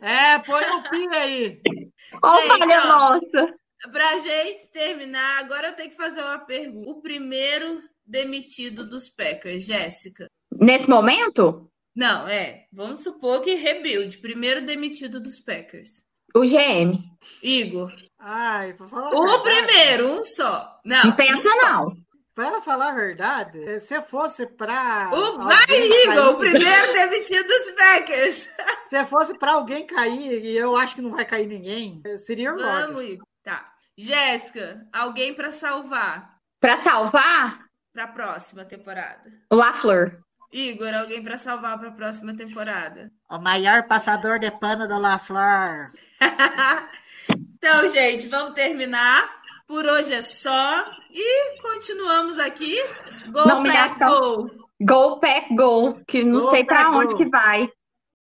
Speaker 7: É, põe o pi aí.
Speaker 5: Gente,
Speaker 6: falha nossa.
Speaker 5: Pra gente terminar, agora eu tenho que fazer uma pergunta. O primeiro demitido dos Packers, Jéssica.
Speaker 6: Nesse momento,
Speaker 5: Não, é. Vamos supor que rebuild. Primeiro demitido dos Packers.
Speaker 6: o GM.
Speaker 5: Igor.
Speaker 7: Ai, pra falar
Speaker 5: O
Speaker 7: verdade,
Speaker 5: primeiro, um só. Não.
Speaker 6: Não pensa,
Speaker 5: um
Speaker 6: não.
Speaker 7: Pra falar a verdade, se fosse pra.
Speaker 5: O, vai,
Speaker 7: cair-
Speaker 5: Igor, o primeiro demitido dos Packers.
Speaker 7: Se fosse pra alguém cair, e eu acho que não vai cair ninguém, seria o
Speaker 5: Vamos,
Speaker 7: Rodgers.
Speaker 5: Tá. Jéssica, alguém pra salvar
Speaker 6: Pra salvar,
Speaker 5: pra próxima temporada.
Speaker 6: o LaFleur.
Speaker 5: Igor, alguém pra salvar pra próxima temporada.
Speaker 7: O maior passador de pano da LaFleur.
Speaker 5: então, gente, vamos terminar. Por hoje é só. E continuamos aqui. Go
Speaker 6: Não,
Speaker 5: Pack. Go!
Speaker 6: Go Pack Go, que não
Speaker 7: Go
Speaker 6: sei pra
Speaker 7: Pack
Speaker 6: onde
Speaker 7: Go.
Speaker 6: que vai.